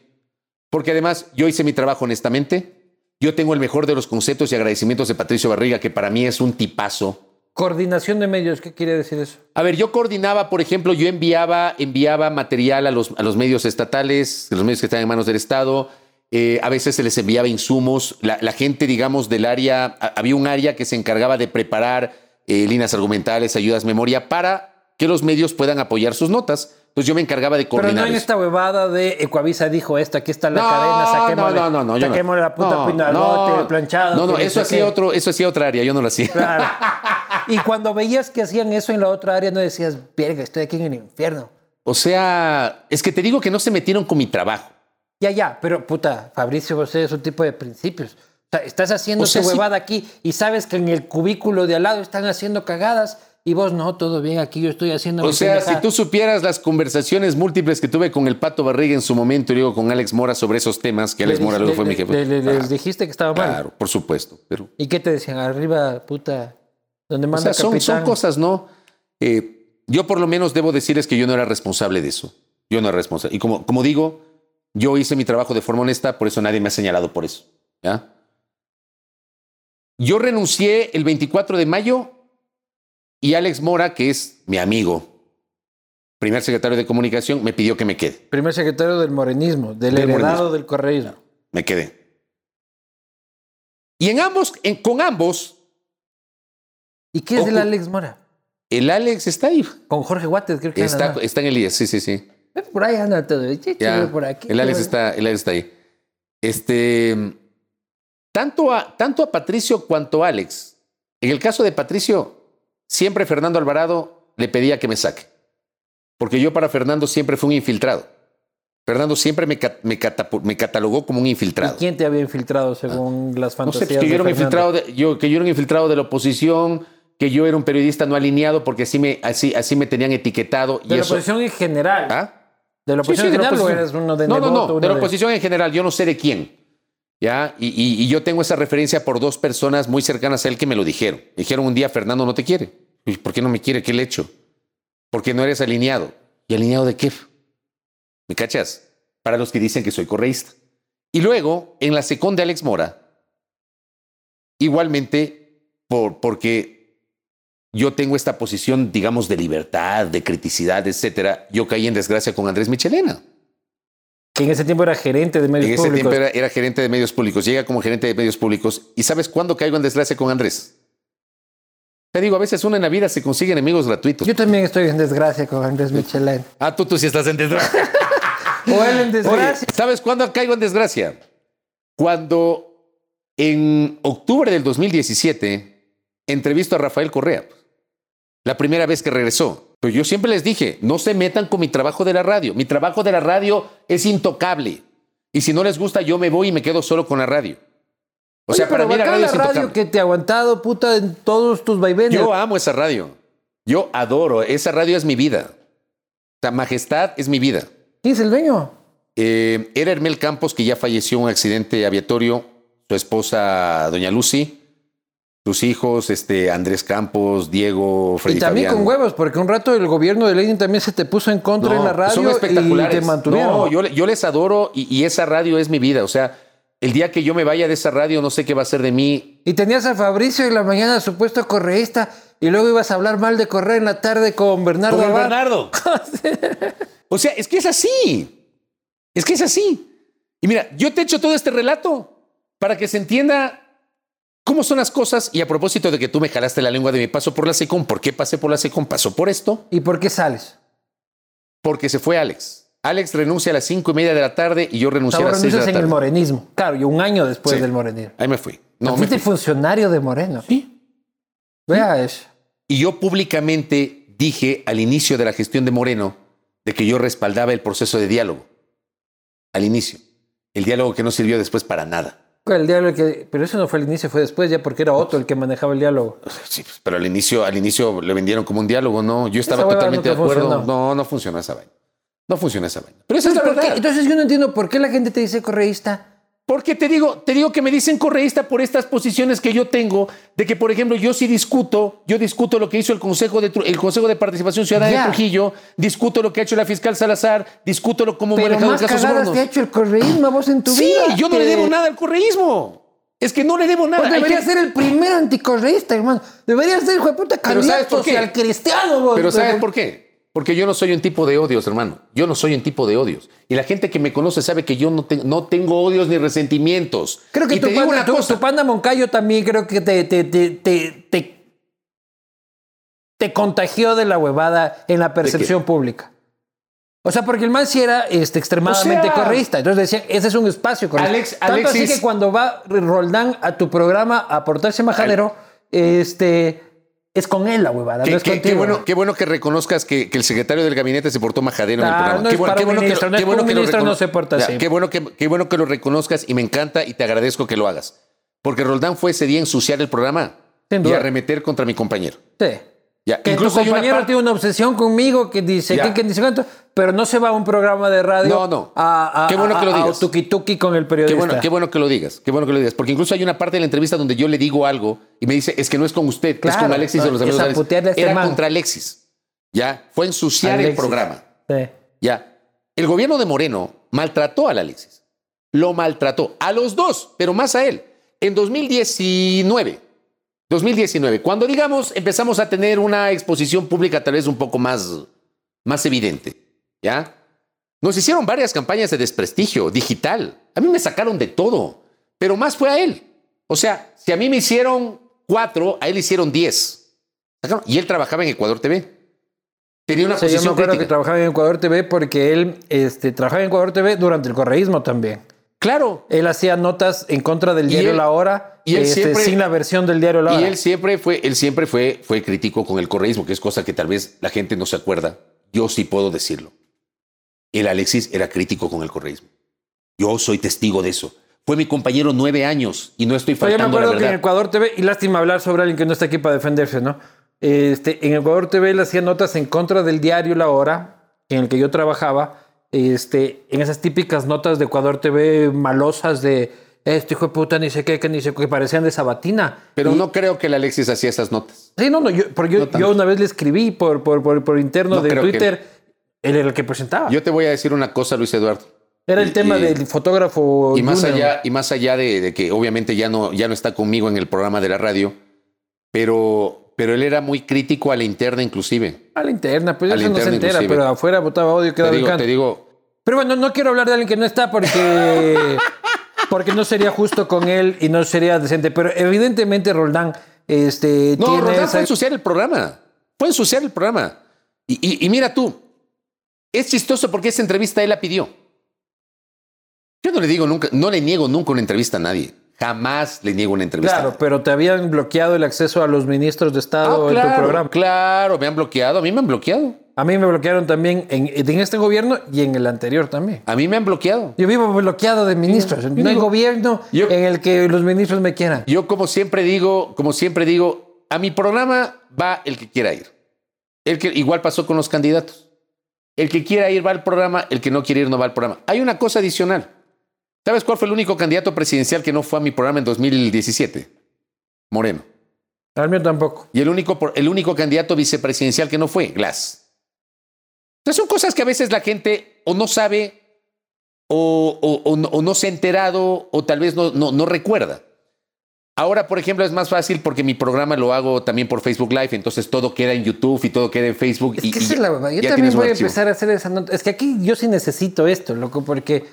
Porque además yo hice mi trabajo honestamente. Yo tengo el mejor de los conceptos y agradecimientos de Patricio Barriga, que para mí es un tipazo. Coordinación de medios, ¿qué quiere decir eso? A ver, yo coordinaba, por ejemplo, yo enviaba, enviaba material a los, a los medios estatales, los medios que están en manos del Estado. eh, a veces se les enviaba insumos. La, la gente, digamos, del área, a- había un área que se encargaba de preparar eh, líneas argumentales, ayudas memoria, para que los medios puedan apoyar sus notas. Entonces yo me encargaba de Pero coordinar. no en esta huevada de Ecuavisa dijo esto, aquí está la No, cadena, saquémosle, no, no, no, yo no. saquémosle la puta No, pinalote, no, el planchado. No, no, eso hacía otro, eso hacía otra área, yo no lo hacía. Claro. Y cuando veías que hacían eso en la otra área, no decías, verga, estoy aquí en el infierno. O sea, es que te digo que no se metieron con mi trabajo. Ya, ya, pero puta, Fabricio, vos eres un tipo de principios. O sea, estás haciendo O sea, tu sí. huevada aquí y sabes que en el cubículo de al lado están haciendo cagadas y vos no, todo bien, aquí yo estoy haciendo O sea, si pendejada". tú supieras las conversaciones múltiples que tuve con el Pato Barriga en su momento y luego con Alex Mora sobre esos temas, que Alex Le- Mora luego le- fue mi jefe. le- le- les Ah, dijiste que estaba mal. Claro, por supuesto. Pero, ¿Y qué te decían? Arriba, puta, donde o manda sea, son, cosas, ¿no? Eh, yo por lo menos debo decirles que yo no era responsable de eso. Yo no era responsable. Y como, como digo, yo hice mi trabajo de forma honesta, por eso nadie me ha señalado por eso. ¿ya? Yo renuncié el 24 de mayo y Alex Mora, que es mi amigo, primer secretario de comunicación, me pidió que me quede. Primer secretario del morenismo, del, Del heredado morenismo. del correísmo. Me quedé. Y en ambos, en- con ambos, ¿Y qué es Ojo. Alex Mora? el Alex está ahí. Con Jorge Guates, creo que Está, está en el IES, sí, sí, sí. Por ahí anda todo. Ya, por aquí. el Alex está, el Alex está ahí. Este, tanto a, tanto a Patricio cuanto a Alex. En el caso de Patricio, siempre Fernando Alvarado le pedía que me saque. Porque yo para Fernando siempre fui un infiltrado. Fernando siempre me, catalogó como un ¿Y infiltrado. quién te había infiltrado según las No sé, fantasías pues, que yo, era un infiltrado de, yo, que yo era un infiltrado de la oposición, que yo era un periodista no alineado porque así me, así, así me tenían etiquetado. De y la eso, oposición en general. ¿Ah? De la oposición sí, en general o oposición. eres uno de No, no, no, de la oposición en general, yo no sé de quién. ¿Ya? Y, y- y yo tengo esa referencia por dos personas muy cercanas a él que me lo dijeron. Dijeron un día, Fernando no te quiere. Y, ¿Por qué no me quiere? ¿Qué le he hecho? Porque no eres alineado. ¿Y alineado de qué? ¿Me cachas? Para los que dicen que soy correísta. Y luego, en la second de Alex Mora, igualmente, por, porque yo tengo esta posición, digamos, de libertad, de criticidad, etcétera, yo caí en desgracia con Andrés Michelena. Que en ese tiempo era gerente de medios En ese públicos. tiempo era, era gerente de medios públicos, llega como gerente de medios públicos. ¿Y sabes cuándo caigo en desgracia con Andrés? Te digo, a veces uno en la vida se consigue enemigos gratuitos. Yo también estoy en desgracia con Andrés Michelin. Ah, tú, tú sí estás en desgracia. o él en desgracia. Oye, ¿Sabes cuándo caigo en desgracia? Cuando en octubre del 2017 entrevisto a Rafael Correa. La primera vez que regresó. Pero yo siempre les dije, no se metan con mi trabajo de la radio. Mi trabajo de la radio es intocable. Y si no les gusta, yo me voy y me quedo solo con la radio. O sea, para mí la radio, es radio que te ha aguantado, puta, en todos tus vaivenes. Yo amo esa radio. Yo adoro. Esa radio es mi vida. O sea, Majestad es mi vida. ¿Quién es el dueño? Eh, era Hermel Campos, que ya falleció en un accidente aviatorio. Su esposa, doña Lucy. Sus hijos, este, Andrés Campos, Diego, Freddy Y también Fabián. con huevos, porque un rato el gobierno de Lenin también se te puso en contra No, en la radio son espectaculares. y te mantuvieron. No, yo, yo les adoro y, y esa radio es mi vida. O sea, el día que yo me vaya de esa radio, no sé qué va a ser de mí. Y tenías a Fabricio en la mañana, supuesto correísta, y luego ibas a hablar mal de Correa en la tarde con Bernardo Con. Bernardo. O sea, es que es así. Es que es así. Y mira, yo te he hecho todo este relato para que se entienda cómo son las cosas. Y a propósito de que tú me jalaste la lengua de mi paso por la SECOM, ¿por qué pasé por la SECOM? Pasó por esto, ¿Y por qué sales? porque se fue Alex. Alex renuncia a las cinco y media de la tarde y yo O renuncié sea, a las seis de la renuncias en el tarde. morenismo. Claro, y un año después Sí. del morenismo. Ahí me fui. No, fuiste fui. funcionario de Moreno. Sí. Vea eso. Y yo públicamente dije al inicio de la gestión de Moreno de que yo respaldaba el proceso de diálogo. Al inicio. El diálogo que no sirvió después para nada. El diálogo que, pero eso no fue al inicio, fue después, ya porque era Otto el que manejaba el diálogo. Sí, pues, pero al inicio, al inicio le vendieron como un diálogo, ¿no? Yo estaba totalmente no de acuerdo. funcionó. No, no funcionó esa vaina. No funciona esa vaina. Pero esa es la verdad. Entonces yo no entiendo por qué la gente te dice correísta. Porque te digo, te digo que me dicen correísta por estas posiciones que yo tengo, de que, por ejemplo, yo sí discuto, yo discuto lo que hizo el Consejo de, el Consejo de Participación Ciudadana de Trujillo, discuto lo que ha hecho la fiscal Salazar, discuto lo cómo manejado más el caso cagadas te ha hecho el correísmo a vos en tu Sí, vida. yo no le que- debo nada al correísmo. Es que no le debo nada. Deberías que- ser el primer anticorreísta, hermano. Deberías ser, hijo de puta, Pero ¿sabes candidato social cristiano. vos. Pero ¿sabes por qué? Porque yo no soy un tipo de odios, hermano. Yo no soy un tipo de odios. Y la gente que me conoce sabe que yo no, te- no tengo odios ni resentimientos. Creo que y tu, te digo panda, una tu- cosa. tu panda Moncayo también creo que te, te, te, te, contagió de la huevada en la percepción pública. O sea, porque el man sí era este, extremadamente O sea- correísta. Entonces decía, ese es un espacio correísta. Alex- Tanto así que cuando va Roldán a tu programa a portarse majadero, este, es con él la huevada, Qué, no es qué- bueno, qué bueno que reconozcas que, que el secretario del gabinete se portó majadero en el Ah, programa. no qué bueno, qué que ministro, lo- no qué bueno que lo ministro, no recono- se porta Ya, así. Qué bueno, que, qué bueno que lo reconozcas y me encanta y te agradezco que lo hagas. Porque Roldán fue ese día a ensuciar el programa y arremeter contra mi compañero. Sí. Ya, Que incluso tu una compañero tiene una obsesión conmigo que dice Ya. que, que dice cuánto, pero no se va a un programa de radio No, no. a, a, Qué bueno que lo digas. tuki tuki con el Qué periodista. bueno, qué bueno que lo digas, qué bueno que lo digas. Porque incluso hay una parte de la entrevista donde yo le digo algo y me dice, es que no es con usted, es Claro, con Alexis de los es amigos de este Era man. contra Alexis. Ya, fue ensuciar el programa. Sí. Ya. El gobierno de Moreno maltrató al Alexis. Lo maltrató. A los dos, pero más a él. En 2019. 2019. Cuando, digamos, empezamos a tener una exposición pública tal vez un poco más, más evidente. ¿Ya? Nos hicieron varias campañas de desprestigio digital. A mí me sacaron de todo. Pero más fue a él. O sea, si a mí me hicieron cuatro, a él hicieron diez. Y él trabajaba en Ecuador TV. Tenía una Sí, yo me posición acuerdo que trabajaba en Ecuador TV porque él este, trabajaba en Ecuador TV durante el correísmo también. Claro. Él hacía notas en contra del diario él- La Hora, y él este, siempre- sin la versión del diario La Hora. Y él siempre fue, él siempre fue, fue crítico con el correísmo, que es cosa que tal vez la gente no se acuerda. Yo sí puedo decirlo. El Alexis era crítico con el correísmo. Yo soy testigo de eso. Fue mi compañero nueve años y no estoy Pero yo me faltando la acuerdo que en. Ecuador TV, y lástima hablar sobre alguien que no está aquí para defenderse, ¿no? Este, en Ecuador TV él hacía notas en contra del diario La Hora, en el que yo trabajaba, este, en esas típicas notas de Ecuador TV malosas de este hijo de puta, ni sé qué, que ni sé qué, que parecían de Sabatina. Pero Y- no creo que el Alexis hacía esas notas. Sí, no, no, yo, porque yo, No tanto. yo una vez le escribí por, por, por, por interno No de Twitter, él era el que presentaba. Yo te voy a decir una cosa, Luis Eduardo. era el y- tema y- del fotógrafo. Y más allá, y más allá de, de que obviamente ya no, ya no está conmigo en el programa de la radio, pero, pero él era muy crítico a la interna inclusive. A la interna, pues A la eso no se entera, inclusive. pero afuera votaba odio, Te quedaba digo, encanto. te digo, Pero bueno, no quiero hablar de alguien que no está porque, porque no sería justo con él y no sería decente. Pero evidentemente Roldán Este, No, tiene Roldán esa- fue ensuciar el programa. Fue ensuciar el programa. Y, y- y mira tú, es chistoso porque esa entrevista él la pidió. Yo no le digo nunca, no le niego nunca una entrevista a nadie. Jamás le niego una entrevista. Claro, pero te habían bloqueado el acceso a los ministros de Ah, Estado en tu programa. claro, me han bloqueado, a mí me han bloqueado. A mí me bloquearon también en, en este gobierno y en el anterior también. A mí me han bloqueado. Yo vivo bloqueado de ministros. No hay gobierno yo- en el que los ministros me quieran. Yo como siempre digo, como siempre digo, a mi programa va el que quiera ir. El que igual pasó con los candidatos. El que quiera ir va al programa, el que no quiere ir no va al programa. Hay una cosa adicional. ¿Sabes cuál fue el único candidato presidencial que no fue a mi programa en 2017? Moreno. Al mío tampoco. Y el único, el único candidato vicepresidencial que no fue, Glass. Entonces son cosas que a veces la gente o no sabe o, o- o no, o no se ha enterado o tal vez no, no, no recuerda. Ahora, por ejemplo, es más fácil porque mi programa lo hago también por Facebook Live, entonces todo queda en YouTube y todo queda en Facebook. Es y, que y esa es la verdad. Yo también voy a archivo. empezar a hacer esa nota. Es que aquí yo sí necesito esto, loco, porque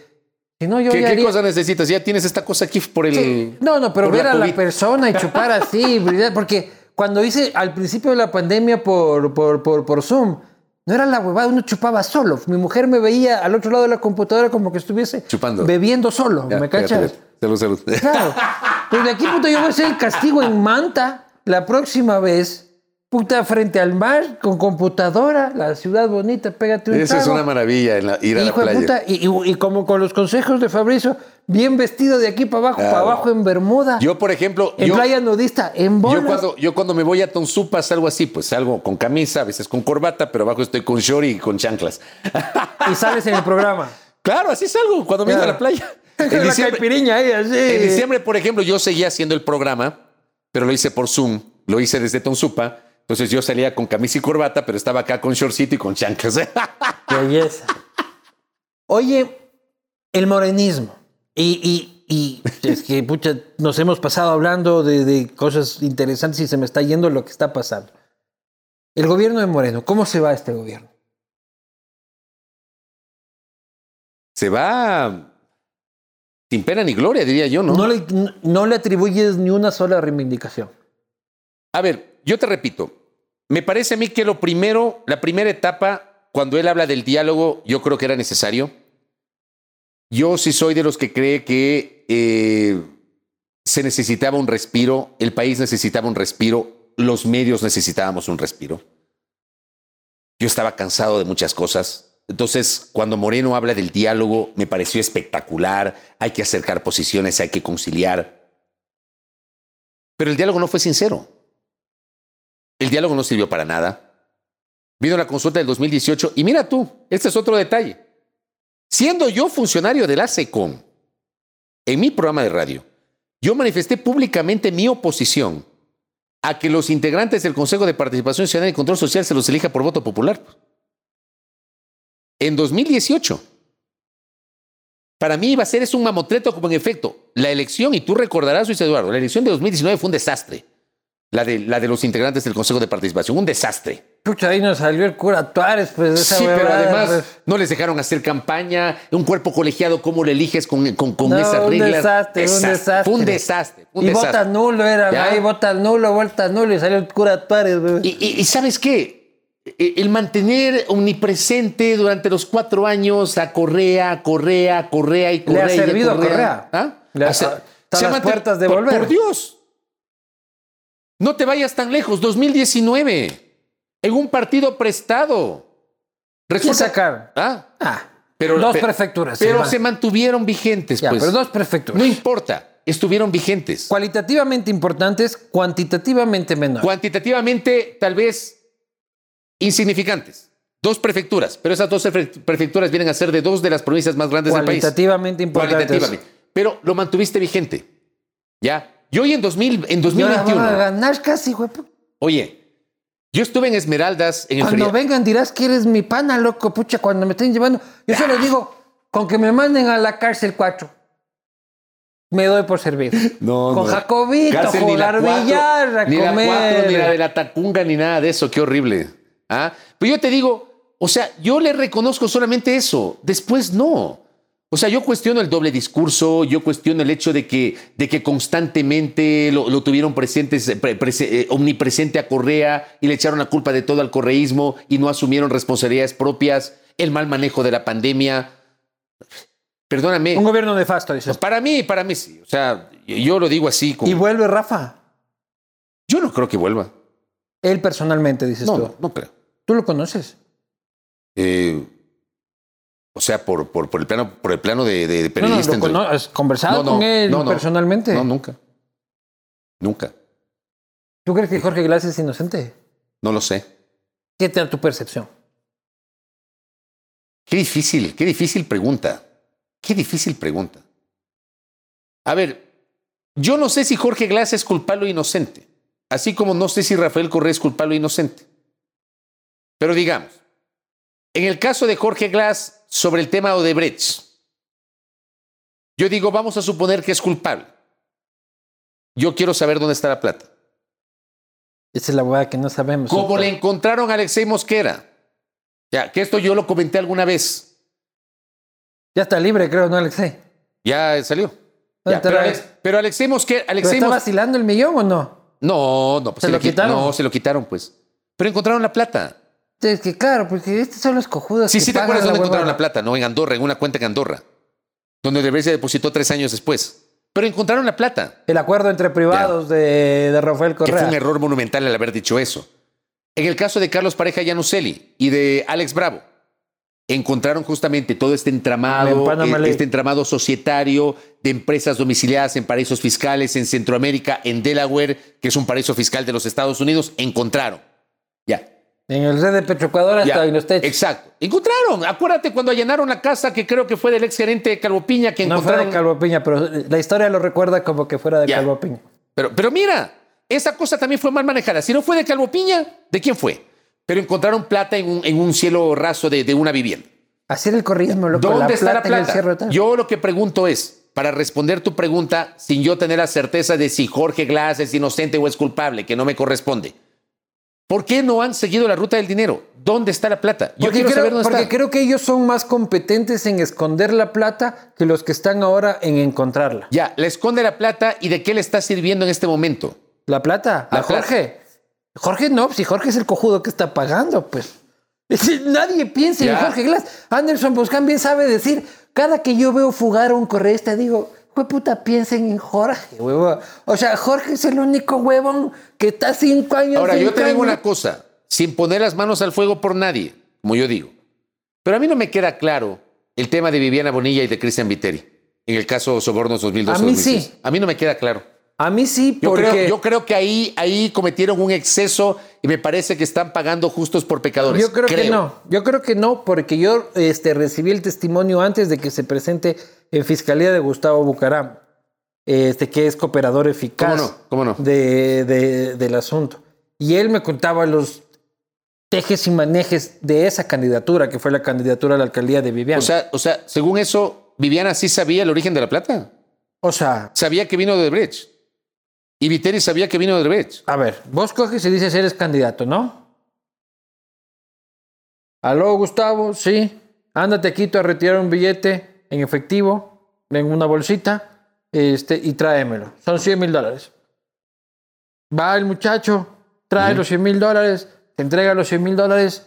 si no yo ¿Qué, ya qué haría- cosa necesitas? Ya tienes esta cosa aquí por el... Sí. No, no, pero ver la a la persona y chupar así, porque cuando hice al principio de la pandemia por, por, por, por Zoom, no era la huevada, uno chupaba solo. Mi mujer me veía al otro lado de la computadora como que estuviese Chupando. bebiendo solo, Ya, ¿me cachas? Salud, salud. Claro. Pues de aquí, puta, yo voy a hacer el castigo en Manta la próxima vez. Puta, frente al mar, con computadora, la ciudad bonita, pégate un Esa es una maravilla, en la- ir a la Hijo playa. puta, y, y- y como con los consejos de Fabricio, bien vestido de aquí para abajo, Claro. para abajo en Bermuda. Yo, por ejemplo, en yo, playa nudista, en bolas. yo, cuando, yo cuando me voy a Tonsupa salgo así, pues salgo con camisa, a veces con corbata, pero abajo estoy con short y con chanclas. Y sales en el programa. Claro, así salgo cuando me voy a Claro. la playa. En diciembre, así. en diciembre, por ejemplo, yo seguía haciendo el programa, pero lo hice por Zoom, lo hice desde Tonsupa. Entonces yo salía con camisa y corbata, pero estaba acá con shortcito y con chanclas. Belleza. Oye, el morenismo. Y, y, y es que, pucha, nos hemos pasado hablando de, de cosas interesantes y se me está yendo lo que está pasando. El gobierno de Moreno, ¿cómo se va este gobierno? Se va sin pena ni gloria, diría yo, ¿no? No, le, no le atribuyes ni una sola reivindicación. A ver, yo te repito, me parece a mí que lo primero, la primera etapa, cuando él habla del diálogo, yo creo que era necesario. Yo sí soy de los que cree que eh, se necesitaba un respiro, el país necesitaba un respiro, los medios necesitábamos un respiro. Yo estaba cansado de muchas cosas. Entonces, cuando Moreno habla del diálogo, me pareció espectacular. Hay que acercar posiciones, hay que conciliar. Pero el diálogo no fue sincero. El diálogo no sirvió para nada. Vino la consulta del 2018 y mira tú, este es otro detalle. Siendo yo funcionario de la SECOM, en mi programa de radio, yo manifesté públicamente mi oposición a que los integrantes del Consejo de Participación Ciudadana y Control Social se los elija por voto popular. En 2018. Para mí iba a ser es un mamotreto como en efecto. La elección, y tú recordarás, Luis Eduardo, la elección de 2019 fue un desastre. La de, la de los integrantes del Consejo de Participación, un desastre. Pucha, ahí nos salió el cura Tuárez, pues de esa Sí, pero además pues. no les dejaron hacer campaña. Un cuerpo colegiado, ¿cómo lo eliges con, con, con No, esas un reglas? desastre, un desastre. Fue un desastre. fue un y desastre. vota nulo era, ¿Ya? ahí vota nulo, vuelta nulo y salió el cura Tuárez. Y, y- y ¿sabes qué? E- El mantener omnipresente durante los cuatro años a Correa, Correa, Correa y Le Correa. ha y servido a Correa. Correa. ¿Ah? Le ha- O sea, está a se ha las puertas de por- volver. Por Dios. No te vayas tan lejos. 2019. En un partido prestado. ¿Quién sacaron? ¿Ah? Ah, Pero, dos pe- prefecturas. Pero se mantuvieron vigentes, Ya, pues. pero dos prefecturas. No importa. Estuvieron vigentes. Cualitativamente importantes, cuantitativamente menores. Cuantitativamente, tal vez insignificantes. Dos prefecturas, pero esas dos prefe- prefecturas vienen a ser de dos de las provincias más grandes del país. Cualitativamente importantes. Pero lo mantuviste vigente. ¿Ya? Y hoy en, 2000, en Y ahora van a 2021, ganar casi, güey. oye, yo estuve en Esmeraldas en el Cuando feriado. vengan dirás que eres mi pana, loco, pucha, cuando me estén llevando. Yo solo digo, con que me manden a la cárcel cuatro. Me doy por servido. No, con no. Jacobito, Cárcel, ni la jugar cuatro, billar, a ni la comer. cuatro, ni la de la tacunga, ni nada de eso. Qué horrible. ¿Ah? Pero yo te digo, o sea, yo le reconozco solamente eso. Después no. O sea, yo cuestiono el doble discurso, yo cuestiono el hecho de que, de que constantemente lo, lo tuvieron presentes, pre, pre, eh, omnipresente a Correa y le echaron la culpa de todo al correísmo y no asumieron responsabilidades propias, el mal manejo de la pandemia. Perdóname. Un gobierno nefasto, dices. Para mí, para mí sí. O sea, yo lo digo así. Como... ¿Y vuelve Rafa? Yo no creo que vuelva. Él personalmente, dices no, tú. No, no creo. ¿Tú lo conoces? Eh, o sea, por, por, por, el plano, por el plano de, de periodista. No, no, ¿Has conversado no, con él personalmente? No, nunca. Nunca. ¿Tú crees que Jorge Glass es inocente? No lo sé. ¿Qué te da tu percepción? Qué difícil, qué difícil pregunta. Qué difícil pregunta. A ver, yo no sé si Jorge Glass es culpable o inocente, así como no sé si Rafael Correa es culpable o inocente. Pero digamos, en el caso de Jorge Glass sobre el tema Odebrecht, yo digo, vamos a suponer que es culpable. Yo quiero saber dónde está la plata. Esa es la hueá que no sabemos. ¿Cómo le encontraron a Alexei Mosquera? Ya, que esto yo lo comenté alguna vez. Ya está libre, creo, ¿no, Alexei? Ya salió. Ya, pero, Alex, pero, Alexei Mosquera... Alexei ¿Pero está vacilando el millón o no? No, no. Pues ¿Se, se lo quitaron? No, se lo quitaron, pues. Pero encontraron la plata. Es que claro, porque estos son los cojudos. Sí, que sí, te acuerdas dónde encontraron la plata, ¿no? En Andorra, en una cuenta en Andorra. Donde Odebrecht se depositó tres años después. Pero encontraron la plata. El acuerdo entre privados de, de, Rafael Correa. Que fue un error monumental el haber dicho eso. En el caso de Carlos Pareja Yanuseli y de Alex Bravo, encontraron justamente todo este entramado, eh, este entramado societario de empresas domiciliadas en paraísos fiscales en Centroamérica, en Delaware, que es un paraíso fiscal de los Estados Unidos, encontraron. Ya. En el red de Petroecuador hasta en los techos. Exacto. Encontraron. Acuérdate cuando allanaron la casa que creo que fue del ex gerente de Calvo Piña que no encontraron. fue de Calvo Piña, pero la historia lo recuerda como que fuera de ya. Calvo Piña. Pero, pero mira, esa cosa también fue mal manejada. Si no fue de Calvo Piña, ¿de quién fue? Pero encontraron plata en un, en un cielo raso de, de, una vivienda. Era el corrismo, loco. ¿Dónde la está la plata plata? Yo lo que pregunto es, para responder tu pregunta, sin yo tener la certeza de si Jorge Glass es inocente o es culpable, que no me corresponde. ¿Por qué no han seguido la ruta del dinero? ¿Dónde está la plata? Yo porque quiero creo, saber dónde porque está. creo que ellos son más competentes en esconder la plata que los que están ahora en encontrarla. Ya, le esconde la plata y de qué le está sirviendo en este momento. ¿La plata? La ¿A Jorge? Plata. Jorge no, si Jorge es el cojudo que está pagando, pues. Nadie piensa en Jorge Glass. Anderson Buscán bien sabe decir, cada que yo veo fugar a un correísta, digo, puta, piensen en Jorge, huevón. O sea, Jorge es el único huevón que está cinco años. Ahora, yo te digo una cosa, sin poner las manos al fuego por nadie, como yo digo. Pero a mí no me queda claro el tema de Viviana Bonilla y de Cristian Viteri, en el caso Sobornos 2012. A mí 2006. sí. A mí no me queda claro. A mí sí, Yo, porque... creo, yo creo que ahí, ahí cometieron un exceso y me parece que están pagando justos por pecadores. Yo creo, que no. Yo creo que no, porque yo este, recibí el testimonio antes de que se presente en Fiscalía de Gustavo Bucaram, este, que es cooperador eficaz ¿Cómo no? ¿Cómo no? De, de, del asunto. Y él me contaba los tejes y manejes de esa candidatura, que fue la candidatura a la alcaldía de Viviana. O sea, o sea, según eso, Viviana sí sabía el origen de la plata. O sea, sabía que vino de Brecht. Y Viteri sabía que vino de Brecht. A ver, vos coges y dices eres candidato, ¿no? Aló, Gustavo, sí. Ándate a Quito a retirar un billete en efectivo, en una bolsita, este, y tráemelo. Son 100 mil dólares. Va el muchacho, trae uh -huh. los 100 mil dólares, te entrega los 100 mil dólares.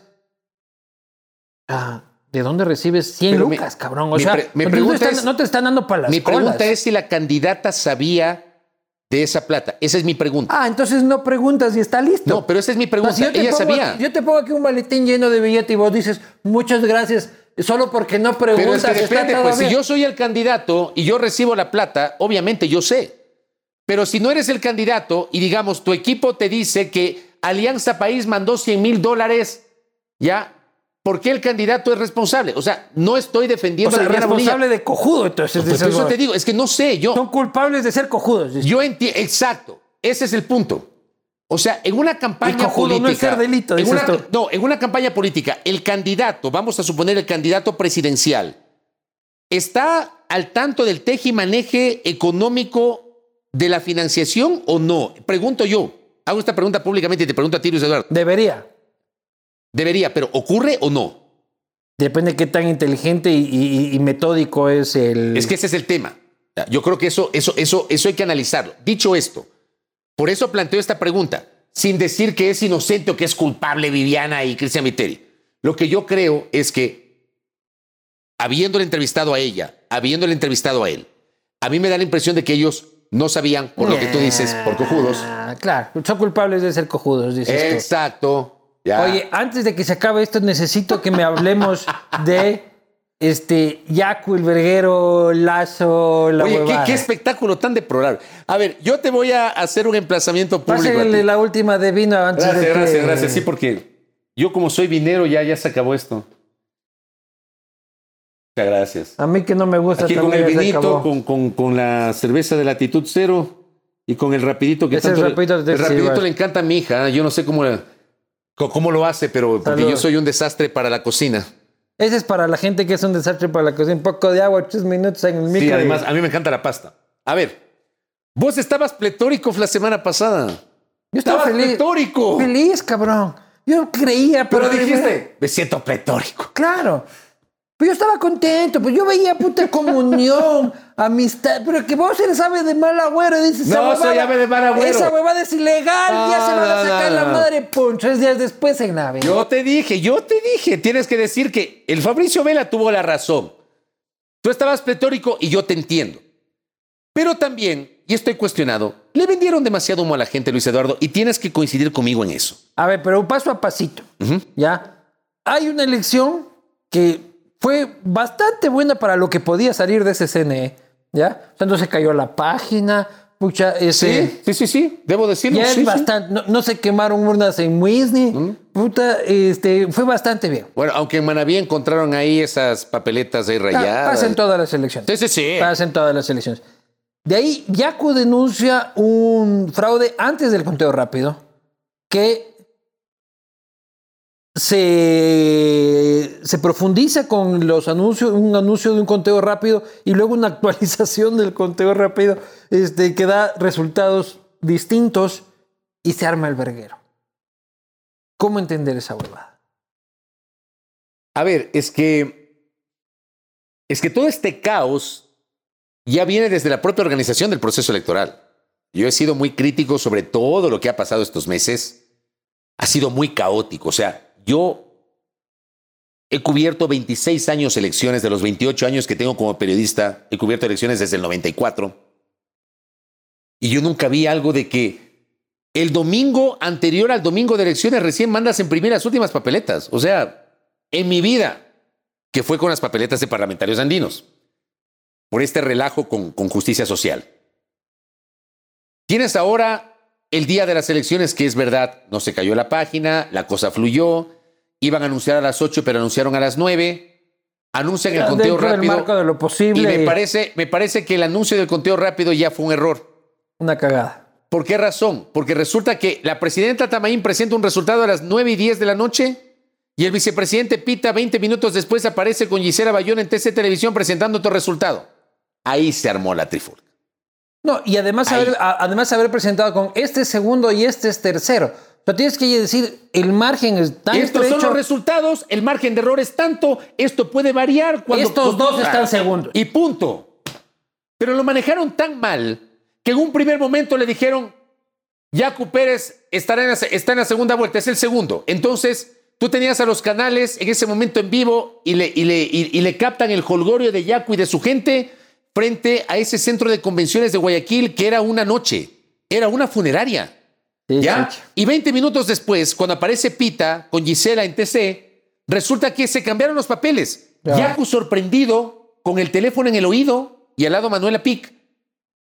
Ah, ¿De dónde recibes 100 Pero lucas, mi, cabrón? O mi sea, no, te están, es, no te están dando para las Mi colas. pregunta es si la candidata sabía de esa plata. Esa es mi pregunta. Ah, entonces no preguntas y está listo. No, pero esa es mi pregunta. Si Ella pongo, sabía. Yo te pongo aquí un maletín lleno de billete y vos dices, muchas gracias, solo porque no preguntas. Pero es que depende, está pues si yo soy el candidato y yo recibo la plata, obviamente yo sé. Pero si no eres el candidato y digamos tu equipo te dice que Alianza País mandó 100 mil dólares, ya, ¿por qué el candidato es responsable? O sea, no estoy defendiendo o sea, a responsable Bonilla. de cojudo, entonces. Pues, eso te digo, es que no sé, yo. Son culpables de ser cojudos. Yo entiendo, exacto, ese es el punto. O sea, en una campaña el política. no es ser delito, en una, no, en una campaña política, el candidato, vamos a suponer el candidato presidencial, está al tanto del teje-maneje económico de la financiación o no? Pregunto yo. Hago esta pregunta públicamente y te pregunto a ti, Luis Eduardo. Debería. Debería, pero ¿ocurre o no? Depende de qué tan inteligente y, y- y metódico es el. Es que ese es el tema. Yo creo que eso, eso, eso, eso hay que analizarlo. Dicho esto, por eso planteo esta pregunta, sin decir que es inocente o que es culpable Viviana y Cristian Viteri. Lo que yo creo es que, habiéndole entrevistado a ella, habiéndole entrevistado a él, a mí me da la impresión de que ellos no sabían, por lo que tú dices, por cojudos. Ah, Claro, son culpables de ser cojudos, dices tú. Exacto. Ya. Oye, antes de que se acabe esto, necesito que me hablemos de este Yacu, el verguero, Lazo, la Oye, ¿qué, espectáculo tan deplorable. A ver, yo te voy a hacer un emplazamiento público. a ti. la última de vino antes Gracias, de que... gracias, gracias. Sí, porque yo como soy vinero ya, ya se acabó esto. Muchas gracias. A mí que no me gusta Aquí con el vinito, con, con, con la cerveza de latitud cero y con el rapidito que Ese tanto rapidito el rapidito le encanta a mi hija. Yo no sé cómo, cómo lo hace, pero porque Salud. yo soy un desastre para la cocina. Ese es para la gente que es un desastre para la cocina. Un poco de agua, tres minutos en el micro. Sí, además, a mí me encanta la pasta. A ver, vos estabas pletórico la semana pasada. Yo estaba feliz. pletórico. Feliz, cabrón. Yo creía, pero... Pero dijiste, me siento pletórico. Claro. Pero yo estaba contento, pues yo veía puta comunión, amistad, pero que vos eres ave de mal agüero dices, No, esa soy huevada- ave de mal agüero. Esa huevada es ilegal, ya Ah, se van a sacar no, la madre, pum, tres días después en nave. Yo te dije, yo te dije, tienes que decir que el Fabricio Vela tuvo la razón. Tú estabas pletórico y yo te entiendo. Pero también, y estoy cuestionado, le vendieron demasiado humo a la gente, Luis Eduardo, y tienes que coincidir conmigo en eso. A ver, pero paso a pasito, ¿ya? Hay una elección que fue bastante buena para lo que podía salir de ese CNE, ¿ya? O sea, no se cayó la página, pucha, ese... sí, sí, sí, debo decirlo. Ya es sí, sí. bastante, no, no se quemaron urnas en Muisni, puta, este, fue bastante bien. Bueno, aunque en Manaví encontraron ahí esas papeletas ahí Pa- rayadas. Pasen todas las elecciones. Sí, sí, sí. Pasen todas las elecciones. De ahí, Yacu denuncia un fraude antes del conteo rápido que se, se profundiza con los anuncios, un anuncio de un conteo rápido y luego una actualización del conteo rápido este, que da resultados distintos y se arma el verguero. ¿Cómo entender esa huevada? A ver, es que. Es que todo este caos ya viene desde la propia organización del proceso electoral. Yo he sido muy crítico sobre todo lo que ha pasado estos meses. Ha sido muy caótico. O sea, yo he cubierto 26 años elecciones de los 28 años que tengo como periodista. He cubierto elecciones desde el 94. Y yo nunca vi algo de que el domingo anterior al domingo de elecciones recién mandas a imprimir las últimas papeletas. O sea, en mi vida, que fue con las papeletas de parlamentarios andinos, por este relajo con, con justicia social. Tienes ahora el día de las elecciones, que es verdad, no se cayó la página, la cosa fluyó, iban a anunciar a las 8, pero anunciaron a las 9, anuncian el conteo rápido. marco de lo Y me parece, me parece que el anuncio del conteo rápido ya fue un error. una cagada. ¿Por qué razón? Porque resulta que la presidenta Tamaín presenta un resultado a las 9 y 10 de la noche y el vicepresidente Pita 20 minutos después aparece con Gisela Bayón en TC Televisión presentando otro resultado. Ahí se armó la trifulca. No, y además haber, a- además haber presentado con este es segundo y este es tercero. O sea, tienes que decir, el margen es tan Estos son los resultados, el margen de error es tanto, esto puede variar cuando... Estos dos están segundos. Y punto. Pero lo manejaron tan mal que en un primer momento le dijeron, Yacu Pérez estará en la, está en la segunda vuelta, es el segundo. Entonces, tú tenías a los canales en ese momento en vivo y le, y le, y- y le captan el holgorio de Yacu y de su gente frente a ese centro de convenciones de Guayaquil que era una noche, era una funeraria. Sí, ¿Ya? sí. Y 20 minutos después, cuando aparece Pita con Gisela en TC, resulta que se cambiaron los papeles. Ya. Yacu sorprendido, con el teléfono en el oído y al lado Manuela Pic.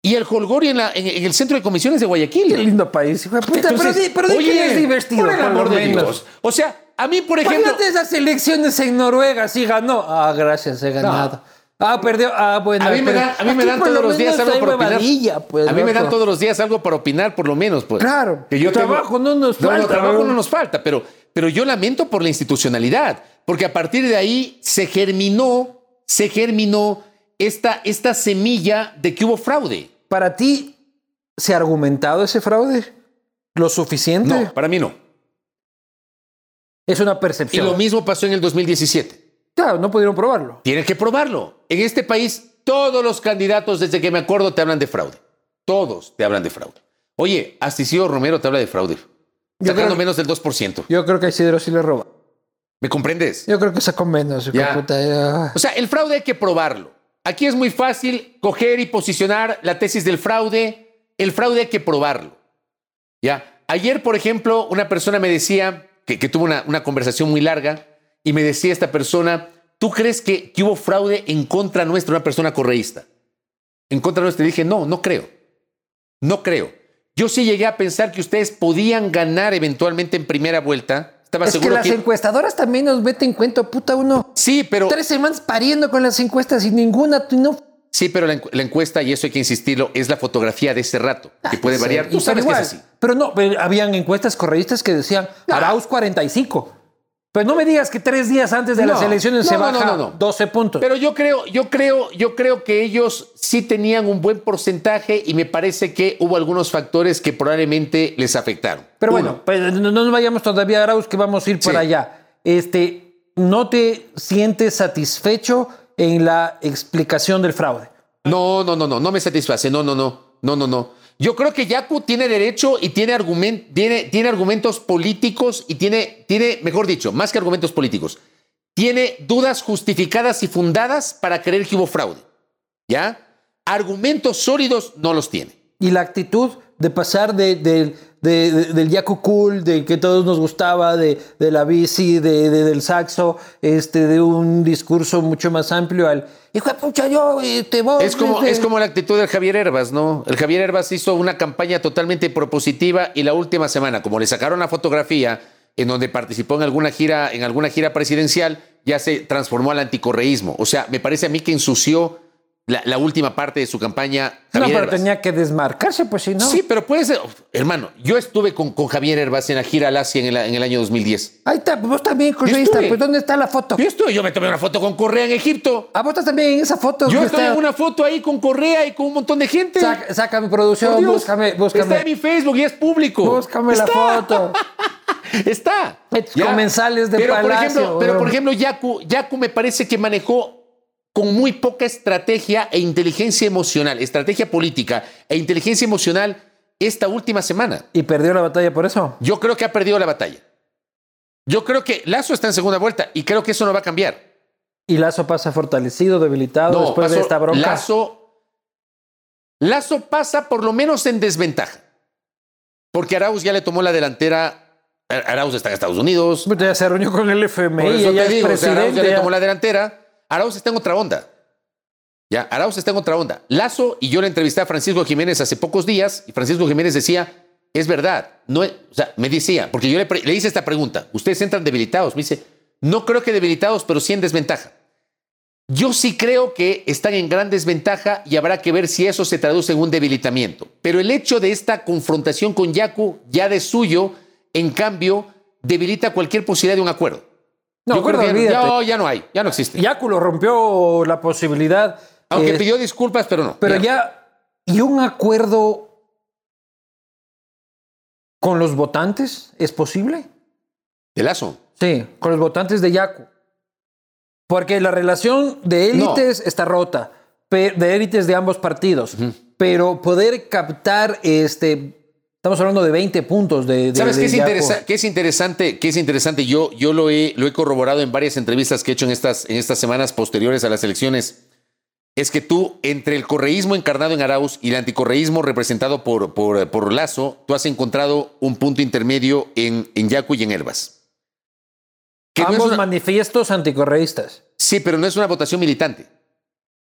Y el Holgorio en, la- en- en el centro de comisiones de Guayaquil. Qué lindo país, hijo de puta. Entonces, pero di, pero di oye, que es divertido. Por el amor de. Dios. O sea, a mí, por ejemplo. Imagínate esas elecciones en Noruega, sí ganó. Ah, gracias, he ganado. Ah, perdió. Ah, bueno. A mí me dan, a mí me aquí dan por lo todos los días algo para opinar. pues, a mí me dan todos los días algo para opinar, por lo menos, pues. Claro. Que yo tengo- Trabajo no nos No, no, falta, trabajo no nos falta, pero, pero yo lamento por la institucionalidad, porque a partir de ahí se germinó, se germinó esta, esta semilla de que hubo fraude. Para ti, ¿se ha argumentado ese fraude? ¿Lo suficiente? No, para mí no. Es una Y percepción. lo mismo pasó en el 2017. Claro, no pudieron probarlo. Tienen que probarlo. En este país, todos los candidatos, desde que me acuerdo, te hablan de fraude. Todos te hablan de fraude. Oye, hasta Isidro Romero te habla de fraude. Yo Sacando creo- menos del 2%. Yo creo que a Isidro sí le roba. ¿Me comprendes? Yo creo que sacó menos. Ya. puta, ya. O sea, el fraude hay que probarlo. Aquí es muy fácil coger y posicionar la tesis del fraude. El fraude hay que probarlo. ¿Ya? Ayer, por ejemplo, una persona me decía, que, que tuvo una, una conversación muy larga, y me decía esta persona, ¿tú crees que, que hubo fraude en contra nuestra, una persona correísta? En contra nuestra. Dije, no, no creo. No creo. Yo sí llegué a pensar que ustedes podían ganar eventualmente en primera vuelta. Estaba Es que seguro las que... encuestadoras también nos meten cuento, puta, uno. Sí, pero... Tres semanas pariendo con las encuestas y ninguna, no. Sí, pero la, encu- la encuesta, y eso hay que insistirlo, es la fotografía de ese rato, que puede Sí, variar. Tú sabes que es así. Pero no, pero habían encuestas correístas que decían Arauz 45. Pues no me digas que tres días antes de No, las elecciones se no, no, baja no, no. 12 puntos. Pero yo creo, yo creo, yo creo que ellos sí tenían un buen porcentaje y me parece que hubo algunos factores que probablemente les afectaron. Pero Uno, bueno, pues, no no nos vayamos todavía a Arauz, que vamos a ir para Sí. allá. Este, ¿No te sientes satisfecho en la explicación del fraude? No, no, no, no, no me satisface. No, no, no, no, no, no. Yo creo que Yaku tiene derecho y tiene, argument, tiene, tiene argumentos políticos y tiene, tiene, mejor dicho, más que argumentos políticos, tiene dudas justificadas y fundadas para creer que hubo fraude. ¿Ya? Argumentos sólidos no los tiene. Y la actitud de pasar de, de- de- de- del Yaku Cool, de que todos nos gustaba, de, de la bici, de, de- del saxo, este, de un discurso mucho más amplio al hijo de pucha, yo eh, te voy. Es como, este". es como la actitud del Javier Herbas, ¿no? El Javier Herbas hizo una campaña totalmente propositiva y la última semana, como le sacaron la fotografía en donde participó en alguna gira, en alguna gira presidencial, ya se transformó al anticorreísmo. O sea, me parece a mí que ensució la, la última parte de su campaña. No, Javier pero Herbas. tenía que desmarcarse, pues si no. Sí, pero puede ser. Hermano, yo estuve con, con Javier Herbas en la gira al Asia en el, en el año 2010. Ahí está, pues vos también, estuve. pues ¿dónde está la foto? Yo estuve, yo me tomé una foto con Correa en Egipto. Ah, vos estás también en esa foto. Yo estoy está- en una foto ahí con Correa y con un montón de gente. Saca, saca mi producción, Dios. búscame, Está búscame. en mi Facebook y es público. Búscame la Está. foto. Está. Estos comensales de pero, Por Palacio, ejemplo, pero por ejemplo, Yaku, Yaku me parece que manejó con muy poca estrategia e inteligencia emocional, estrategia política e inteligencia emocional esta última semana. Y perdió la batalla por eso. Yo creo que ha perdido la batalla. Yo creo que Lazo está en segunda vuelta y creo que eso no va a cambiar. Y Lazo pasa fortalecido, debilitado después de esta bronca. Lazo, Lazo pasa por lo menos en desventaja. Porque Arauz ya le tomó la delantera. Arauz está en Estados Unidos. Pues Ya se reunió con el FMI, Por eso te es digo, o sea, Arauz presidente. ya le tomó la delantera. Arauz está en otra onda. Ya, Arauz está en otra onda. Lazo, y yo le entrevisté a Francisco Jiménez hace pocos días, y Francisco Jiménez decía, es verdad, no o sea, me decía, porque yo le, le hice esta pregunta, ¿ustedes entran debilitados? Me dice, no creo que debilitados, pero sí en desventaja. Yo sí creo que están en gran desventaja y habrá que ver si eso se traduce en un debilitamiento. Pero el hecho de esta confrontación con Yaku, ya de suyo, en cambio, debilita cualquier posibilidad de un acuerdo. No, Yo creo que ya, no, ya no hay, ya no existe. Yaku rompió la posibilidad. Aunque eh, pidió disculpas, pero no. Pero Ya. ya, ¿y un acuerdo con los votantes es posible? De Lazo. Sí, con los votantes de Yaku. Porque la relación de élites está rota, de élites de ambos partidos. Pero poder captar, este, estamos hablando de 20 puntos de... de- ¿Sabes de qué es, interesa- qué es interesante? ¿Qué es interesante? Yo, yo lo, he, lo he corroborado en varias entrevistas que he hecho en estas, en estas semanas posteriores a las elecciones. Es que tú, entre el correísmo encarnado en Arauz y el anticorreísmo representado por, por, por Lazo, tú has encontrado un punto intermedio en, en Yacu y en Herbas. Que no es Ambos una- manifiestos anticorreístas. Sí, pero no es una votación militante.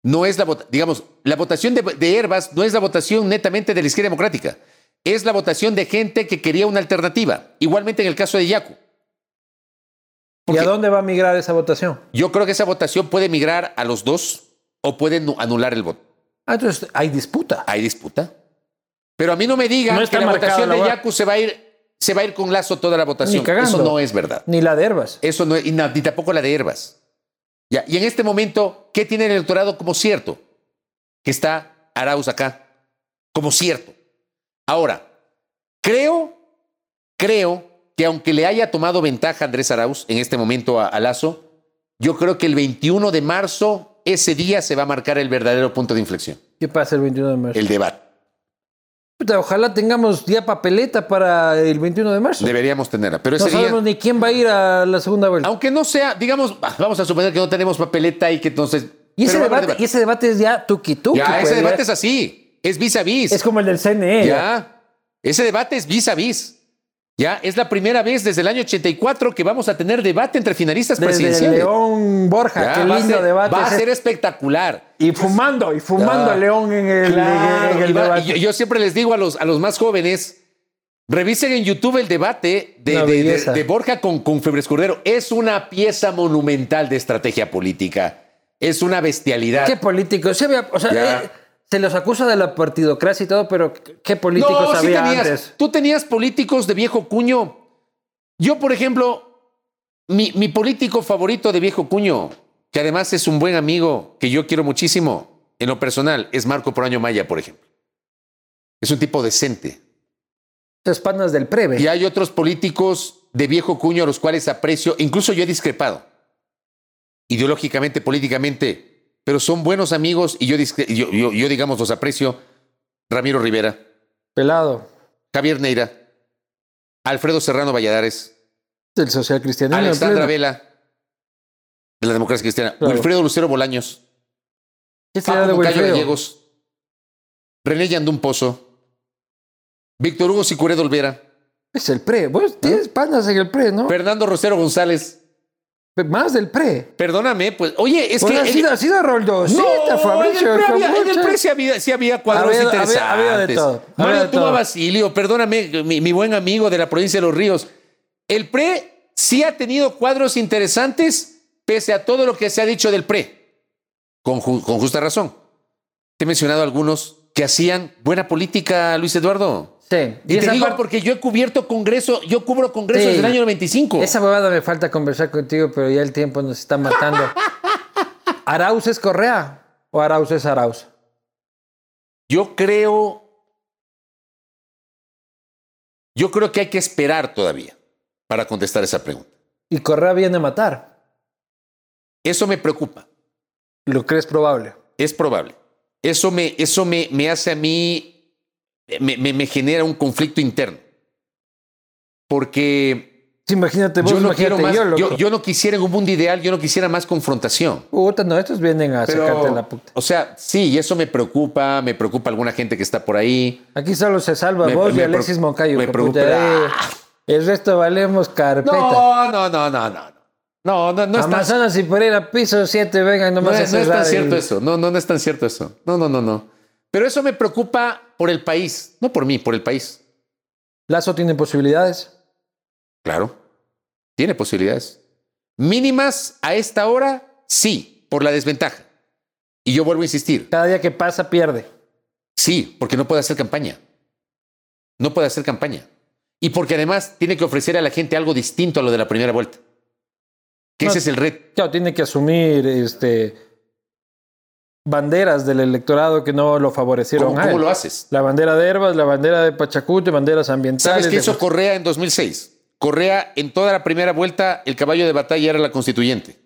No es la digamos, la votación de, de Herbas no es la votación netamente de la izquierda democrática. Es la votación de gente que quería una alternativa. Igualmente en el caso de Yacu. ¿Y a dónde va a migrar esa votación? yo creo que esa votación puede migrar a los dos o puede nu- anular el voto. Ah, entonces hay disputa. Hay disputa. Pero a mí no me digan No que está la votación la de Yacu se va a ir, se va a ir con Lazo toda la votación. Ni cagando. Eso no es verdad. Ni la de Herbas. Eso no es, y ni tampoco la de Herbas. Ya, y en este momento, ¿qué tiene el electorado como cierto? Que está Arauz acá, como cierto. Ahora, creo, creo que aunque le haya tomado ventaja Andrés Arauz en este momento a, a Lazo, Yo creo que el 21 de marzo, ese día se va a marcar el verdadero punto de inflexión. ¿Qué pasa el 21 de marzo? El debate. Ojalá tengamos ya papeleta para el 21 de marzo. Deberíamos tenerla. Pero no ese día, sabemos ni quién va a ir a la segunda vuelta. aunque no sea, digamos, ah, vamos a suponer que no tenemos papeleta y que entonces. Y ese, debate, y ese debate es ya tuki. Ya, pues, ese ya. debate es así. Es vis a vis. Es como el del CNE. ya. Ese debate es vis a vis. Ya, es la primera vez desde el año 84 que vamos a tener debate entre finalistas Desde presidenciales. León Borja, Ya, qué va a lindo ser- debate. Va a ser espectacular. Y fumando, y fumando Ya. León en el, Claro, en el y va- debate. y yo, yo siempre les digo a los, a los más jóvenes, revisen en YouTube el debate de, de- de- belleza. de Borja con, con Febres Cordero. Es una pieza monumental de estrategia política. Es una bestialidad. ¿Qué había- o sea, Ya. eh, se los acusa de la partidocracia y todo, pero ¿qué políticos No, sí había tenías, antes? Tú tenías políticos de viejo cuño. Yo, por ejemplo, mi, mi político favorito de viejo cuño, que además es un buen amigo que yo quiero muchísimo en lo personal, es Marco Proaño Maya, por ejemplo. Es un tipo decente. Esas panas del preve. Y hay otros políticos de viejo cuño a los cuales aprecio, incluso yo he discrepado, ideológicamente, políticamente, pero son buenos amigos y yo, discre- yo, yo- yo, digamos, los aprecio. Ramiro Rivera, Pelado. Javier Neira, Alfredo Serrano Valladares, Del social cristianismo. en Alexandra. Vela, de la democracia cristiana, Claro. Wilfredo Lucero Bolaños, ¿Qué será de? Gallegos, René Yandún Pozo, Víctor Hugo Sicuredo Olvera, Es el pre. Vos tienes panas en el pre, ¿no? Fernando Rosero González. Más del pre. Perdóname, pues, oye, es Pues que. ha sido, ha sido Roldosita, No, Fabricio. en el pre, había, en el pre sí había, sí había cuadros Había- interesantes. había de todo, Mario de Tuma todo. Basilio, perdóname, mi, mi buen amigo de la provincia de Los Ríos. El pre sí ha tenido cuadros interesantes, pese a todo lo que se ha dicho del pre. Con, ju- con justa razón. Te he mencionado algunos que hacían buena política, Luis Eduardo. Sí. Y, te digo par- porque yo he cubierto congreso, yo cubro congresos Sí. del año 95. Esa huevada me falta conversar contigo, pero ya el tiempo nos está matando. ¿Arauz es Correa o Arauz es Arauz? Yo creo. Yo creo que hay que esperar todavía para contestar esa pregunta. Y Correa viene a matar. Eso me preocupa. ¿Lo crees probable? Es probable. Eso me, eso me, me hace a mí, me, me- me genera un conflicto interno. Porque Sí, imagínate vos, yo no, imagínate quiero más, yo, yo, yo no quisiera en un mundo ideal, yo no quisiera más confrontación. Puta, no, estos vienen a Pero, sacarte la puta. O sea, sí, y eso me preocupa, me preocupa alguna gente que está por ahí. Aquí solo se salva Me- vos y me Alexis preocup- Moncayo. me preocupa- eh, el resto valemos carpeta. No, no, no, no, no. No, no, no Amazonas y Pereira, piso 7, vengan No, nomás a es, no es tan cierto eso. No, no, no es tan cierto eso. No, no, no, no. Pero eso me preocupa por el país, no por mí, por el país. Lazo tiene posibilidades. Claro. Tiene posibilidades. Mínimas a esta hora, sí, por la desventaja. Y yo vuelvo a insistir. Cada día que pasa, pierde. Sí, porque no puede hacer campaña. No puede hacer campaña. Y porque además tiene que ofrecer a la gente algo distinto a lo de la primera vuelta. Que No. ese es el reto. Claro, tiene que asumir este, banderas del electorado que no lo favorecieron ¿Cómo, a cómo él. lo haces? La bandera de Herbas, la bandera de Pachacute, banderas ambientales. ¿Sabes qué hizo Correa en 2006? Correa, en toda la primera vuelta, el caballo de batalla era la constituyente.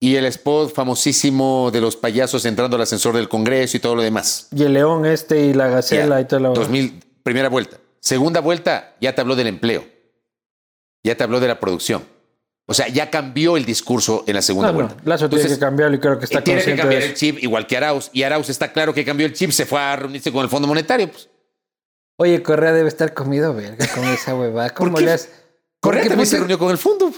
Y el spot famosísimo de los payasos entrando al ascensor del Congreso y todo lo demás. Y el león este y la gacela Ya, y toda la 2000, primera vuelta. Segunda vuelta, ya te habló del empleo. Ya te habló de la producción. O sea, ya cambió el discurso en la segunda No, no, vuelta. Lazo tiene Entonces, que cambiarlo y creo que está eh, tiene que cambiar el chip, igual que Arauz. Y Arauz está claro que cambió el chip, se fue a reunirse con el Fondo Monetario. Pues. Oye, Correa debe estar comido verga con esa huevada. ¿Cómo qué? le has- Correa también se reunió con el Fondo.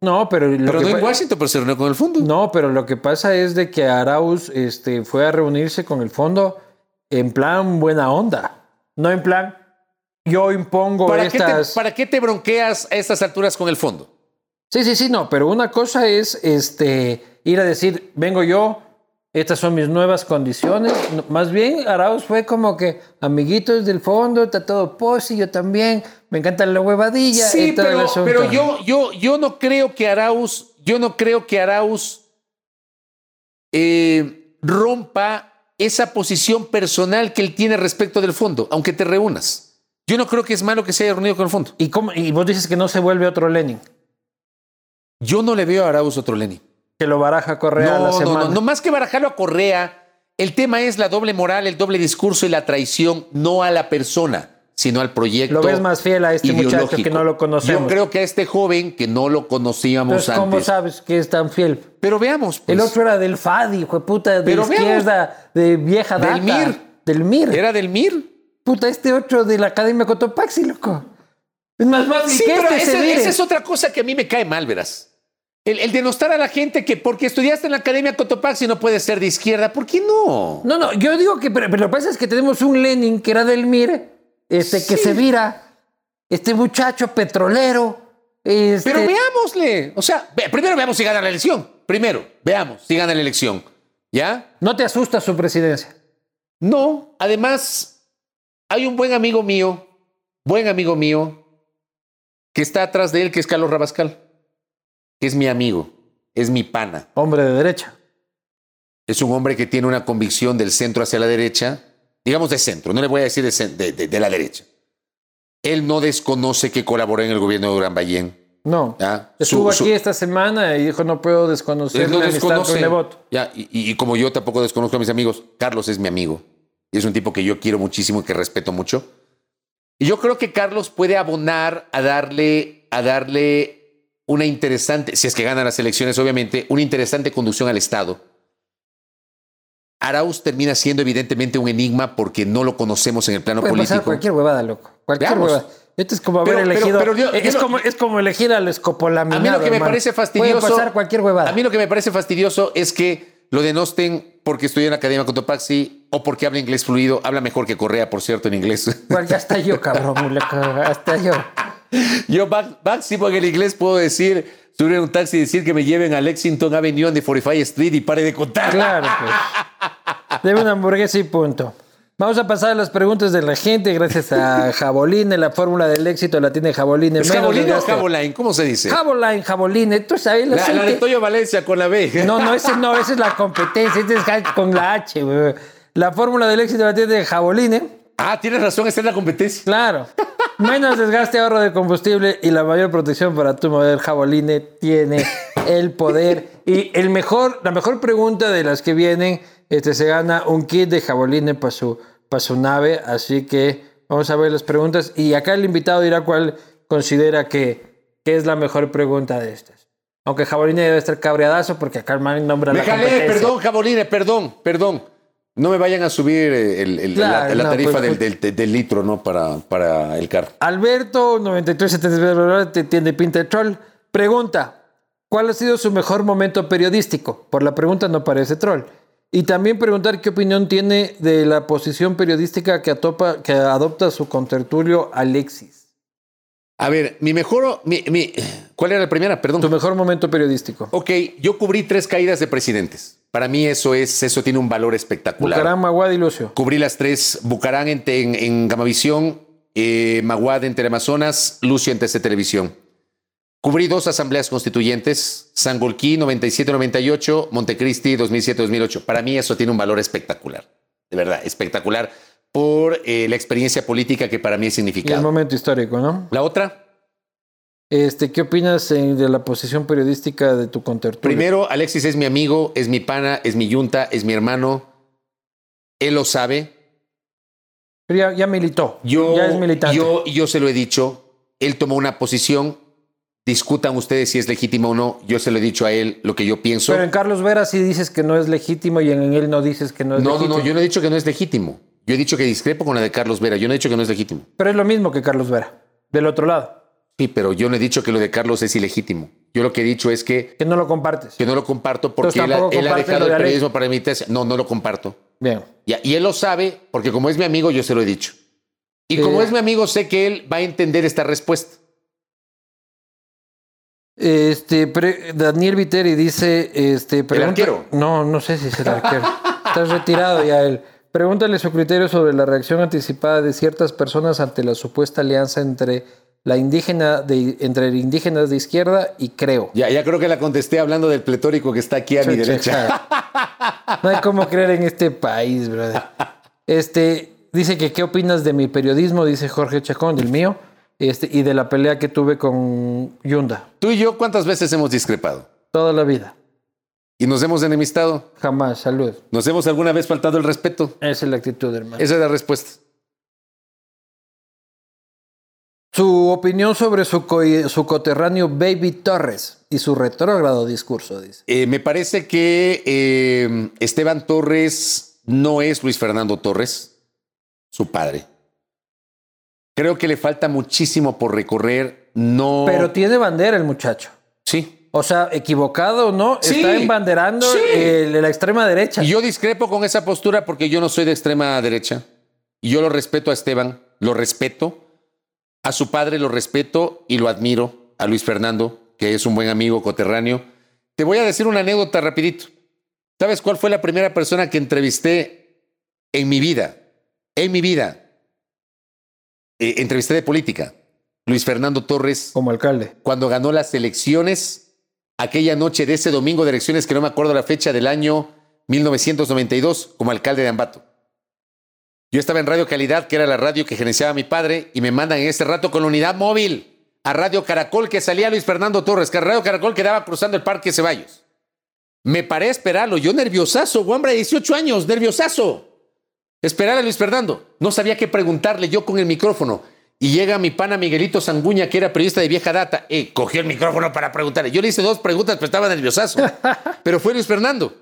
No, pero lo Pero que no en Washington, pero se reunió con el Fondo. No, pero lo que pasa es de que Arauz este, fue a reunirse con el fondo en plan buena onda. No en plan, yo impongo ¿Para, qué te, estas... ¿Para qué te bronqueas a estas alturas con el fondo? Sí, sí, sí, no, pero una cosa es este, ir a decir, vengo yo, estas son mis nuevas condiciones. No, Más bien, Arauz fue como que, amiguitos del fondo, está todo posi, yo también, me encanta la huevadilla. Sí, pero, pero yo, yo, yo no creo que Arauz, yo no creo que Arauz eh, rompa esa posición personal que él tiene respecto del fondo, aunque te reúnas. Yo no creo que es malo que se haya reunido con el fondo. ¿Y, cómo- y vos dices que no se vuelve otro Lenin. Yo no le veo a Arauz otro Lenin. Que lo baraja Correa a la No, no, semana. no, no más que barajarlo a Correa, el tema es la doble moral, el doble discurso y la traición, no a la persona, sino al proyecto. Lo ves más fiel a este muchacho que no lo conocemos. Yo creo que a este joven que no lo conocíamos Entonces, ¿cómo antes. sabes que es tan fiel? Pero veamos, pues, El otro era del FAD, hijo de puta, de Pero izquierda, de vieja Del data. MIR. Del MIR. era del MIR. Puta, este otro de la Academia Cotopaxi, loco. Es más fácil Sí, que pero este se esa, vire. esa es otra cosa que a mí me cae mal, verás. El, el denostar a la gente que porque estudiaste en la Academia Cotopaxi no puedes ser de izquierda. ¿Por qué no? No, no, yo digo que, pero, pero lo que pasa es que tenemos un Lenin que era del MIR, este, que se vira, este muchacho petrolero. Este, Pero veámosle. O sea, ve- primero veamos si gana la elección. Primero, veamos si gana la elección. ¿Ya? ¿No te asusta su presidencia? No. Además, hay un buen amigo mío, buen amigo mío, que está atrás de él, que es Carlos Rabascal. Que es mi amigo, es mi pana. Hombre de derecha. Es un hombre que tiene una convicción del centro hacia la derecha, digamos de centro, no le voy a decir de, cen- de- de- de la derecha. Él no desconoce que colaboró en el gobierno de Durán Ballén. No. ¿ya? Estuvo Su- su- aquí esta semana y dijo, no puedo desconocer Él no con desconoce. Nebot. Ya, y, y- y como yo tampoco desconozco a mis amigos, Carlos es mi amigo. Y es un tipo que yo quiero muchísimo y que respeto mucho. Y yo creo que Carlos puede abonar a darle, a darle una interesante, si es que gana las elecciones, obviamente, una interesante conducción al Estado. Arauz termina siendo evidentemente un enigma porque no lo conocemos en el plano Puede pasar político. cualquier huevada, loco. Cualquier Veamos. huevada. Esto es como haber Pero- elegido. pero yo- es, yo no- como, es como elegir al escopolaminado. A mí lo que me parece fastidioso. Puede pasar cualquier huevada. A mí lo que me parece fastidioso es que lo denosten porque estudió en la Academia Cotopaxi o porque habla inglés fluido. Habla mejor que Correa, por cierto, en inglés. Cual- Hasta yo, cabrón. Hasta yo. Yo má- máximo en el inglés puedo decir, subir en un taxi y decir que me lleven a Lexington Avenue en the 45 Street y pare de contar. Claro, pues. Debe una hamburguesa y punto. Vamos a pasar a las preguntas de la gente gracias a Jaboline. La fórmula del éxito la tiene Jaboline. ¿Es Jaboline o. Jaboline? ¿Cómo se dice? Jaboline, Jaboline. Tú sabes La, la de. Toyo Valencia con la B. No, no, ese no, esa es la competencia. Este es con la H. La fórmula del éxito la tiene Jaboline. Ah, tienes razón, esta es la competencia. Claro. Menos desgaste, ahorro de combustible y la mayor protección para tu modelo Jaboline tiene el poder. Y el mejor, la mejor pregunta de las que vienen, este, se gana un kit de Jaboline para su, para su nave. Así que vamos a ver las preguntas. Y acá el invitado dirá cuál considera que, que es la mejor pregunta de estas. Aunque Jaboline debe estar cabreadazo porque acá el man nombra la Déjale, competencia. perdón, Jaboline, perdón, perdón. No me vayan a subir el- el- Claro, la, la no, tarifa pues, del, del- del litro, ¿no? Para, para el carro. Alberto, 9370, te tiene pinta de troll. Pregunta, ¿cuál ha sido su mejor momento periodístico? Por la pregunta no parece troll. Y también preguntar qué opinión tiene de la posición periodística que, atopa- que adopta su contertulio Alexis. A ver, mi mejor. mi- mi- ¿Cuál era la primera? Perdón. Tu mejor momento periodístico. Ok, yo cubrí tres caídas de presidentes. Para mí eso es, eso tiene un valor espectacular. Bucarán, Maguad y Lucio. Cubrí las tres, Bucarán en, en, en Gamavisión, eh, Maguad en Teleamazonas, Lucio en TC Televisión. Cubrí dos asambleas constituyentes, Sangolquí 97-98, Montecristi 2007-2008. Para mí eso tiene un valor espectacular, de verdad, espectacular por eh, la experiencia política que para mí es Y el significado. momento histórico, ¿no? La otra, Este, ¿Qué opinas eh, de la posición periodística de tu contertulio? primero, Alexis es mi amigo, es mi pana, es mi yunta, es mi hermano. Él lo sabe, Pero ya, ya militó. Yo, ya es militante. Yo, yo se lo he dicho. Él tomó una posición. Discutan ustedes si es legítimo o no. Yo se lo he dicho a él lo que yo pienso. Pero en Carlos Vera sí dices que no es legítimo y en él no dices que no es no, no, no. Yo no he dicho que no es legítimo. Yo he dicho que discrepo con la de Carlos Vera. Yo no he dicho que no es legítimo. Pero es lo mismo que Carlos Vera, del otro lado, Sí, pero yo no he dicho que lo de Carlos es ilegítimo. Yo lo que he dicho es que, que no lo compartes. que no lo comparto porque Entonces, él, ha- él dejado de el periodismo para mi tesis. No, no lo comparto. Bien. Y, y él lo sabe porque como es mi amigo, yo se lo he dicho. Y como Eh. es mi amigo, sé que él va a entender esta respuesta. Este, pre- Daniel Viteri dice, este, pregunta- arquero? No, no sé si es el arquero. Está retirado ya él. Pregúntale su criterio sobre la reacción anticipada de ciertas personas ante la supuesta alianza entre la indígena de, entre indígenas de izquierda y creo. Ya, ya creo que la contesté hablando del pletórico que está aquí a mi derecha. No hay cómo creer en este país, brother. Este, dice que qué opinas de mi periodismo, dice Jorge Chacón, del mío, este, y de la pelea que tuve con Yunda Tú y yo, ¿cuántas veces hemos discrepado? toda la vida. y nos hemos enemistado. Jamás, salud. ¿Nos hemos alguna vez faltado el respeto? Esa es la actitud, hermano. Esa es la respuesta. Su opinión sobre su, co su coterráneo Baby Torres y su retrógrado discurso, dice. Eh, me parece que eh, Esteban Torres no es Luis Fernando Torres, su padre. Creo que le falta muchísimo por recorrer. No. Pero tiene bandera el muchacho. Sí. O sea, equivocado o no, Sí. está embanderando Sí. el- la extrema derecha. Y yo discrepo con esa postura porque yo no soy de extrema derecha. Y yo lo respeto a Esteban, lo respeto. A su padre lo respeto y lo admiro. A Luis Fernando, que es un buen amigo coterráneo. Te voy a decir una anécdota rapidito. ¿Sabes cuál fue la primera persona que entrevisté en mi vida? En mi vida. Eh, entrevisté de política. Luis Fernando Torres Como alcalde. cuando ganó las elecciones, aquella noche de ese domingo de elecciones, que no me acuerdo la fecha del año 1992, como alcalde de Ambato. Yo estaba en Radio Calidad, que era la radio que gerenciaba mi padre, y me mandan en ese rato con la unidad móvil a Radio Caracol, que salía Luis Fernando Torres, que Radio Caracol quedaba cruzando el Parque Ceballos. Me paré a esperarlo, yo nerviosazo, hombre de 18 años, nerviosazo. Esperar a Luis Fernando. No sabía qué preguntarle yo con el micrófono. Y llega mi pana Miguelito Sanguña, que era periodista de vieja data. Eh, cogió el micrófono para preguntarle. Yo le hice dos preguntas, pero estaba nerviosazo. pero fue Luis Fernando.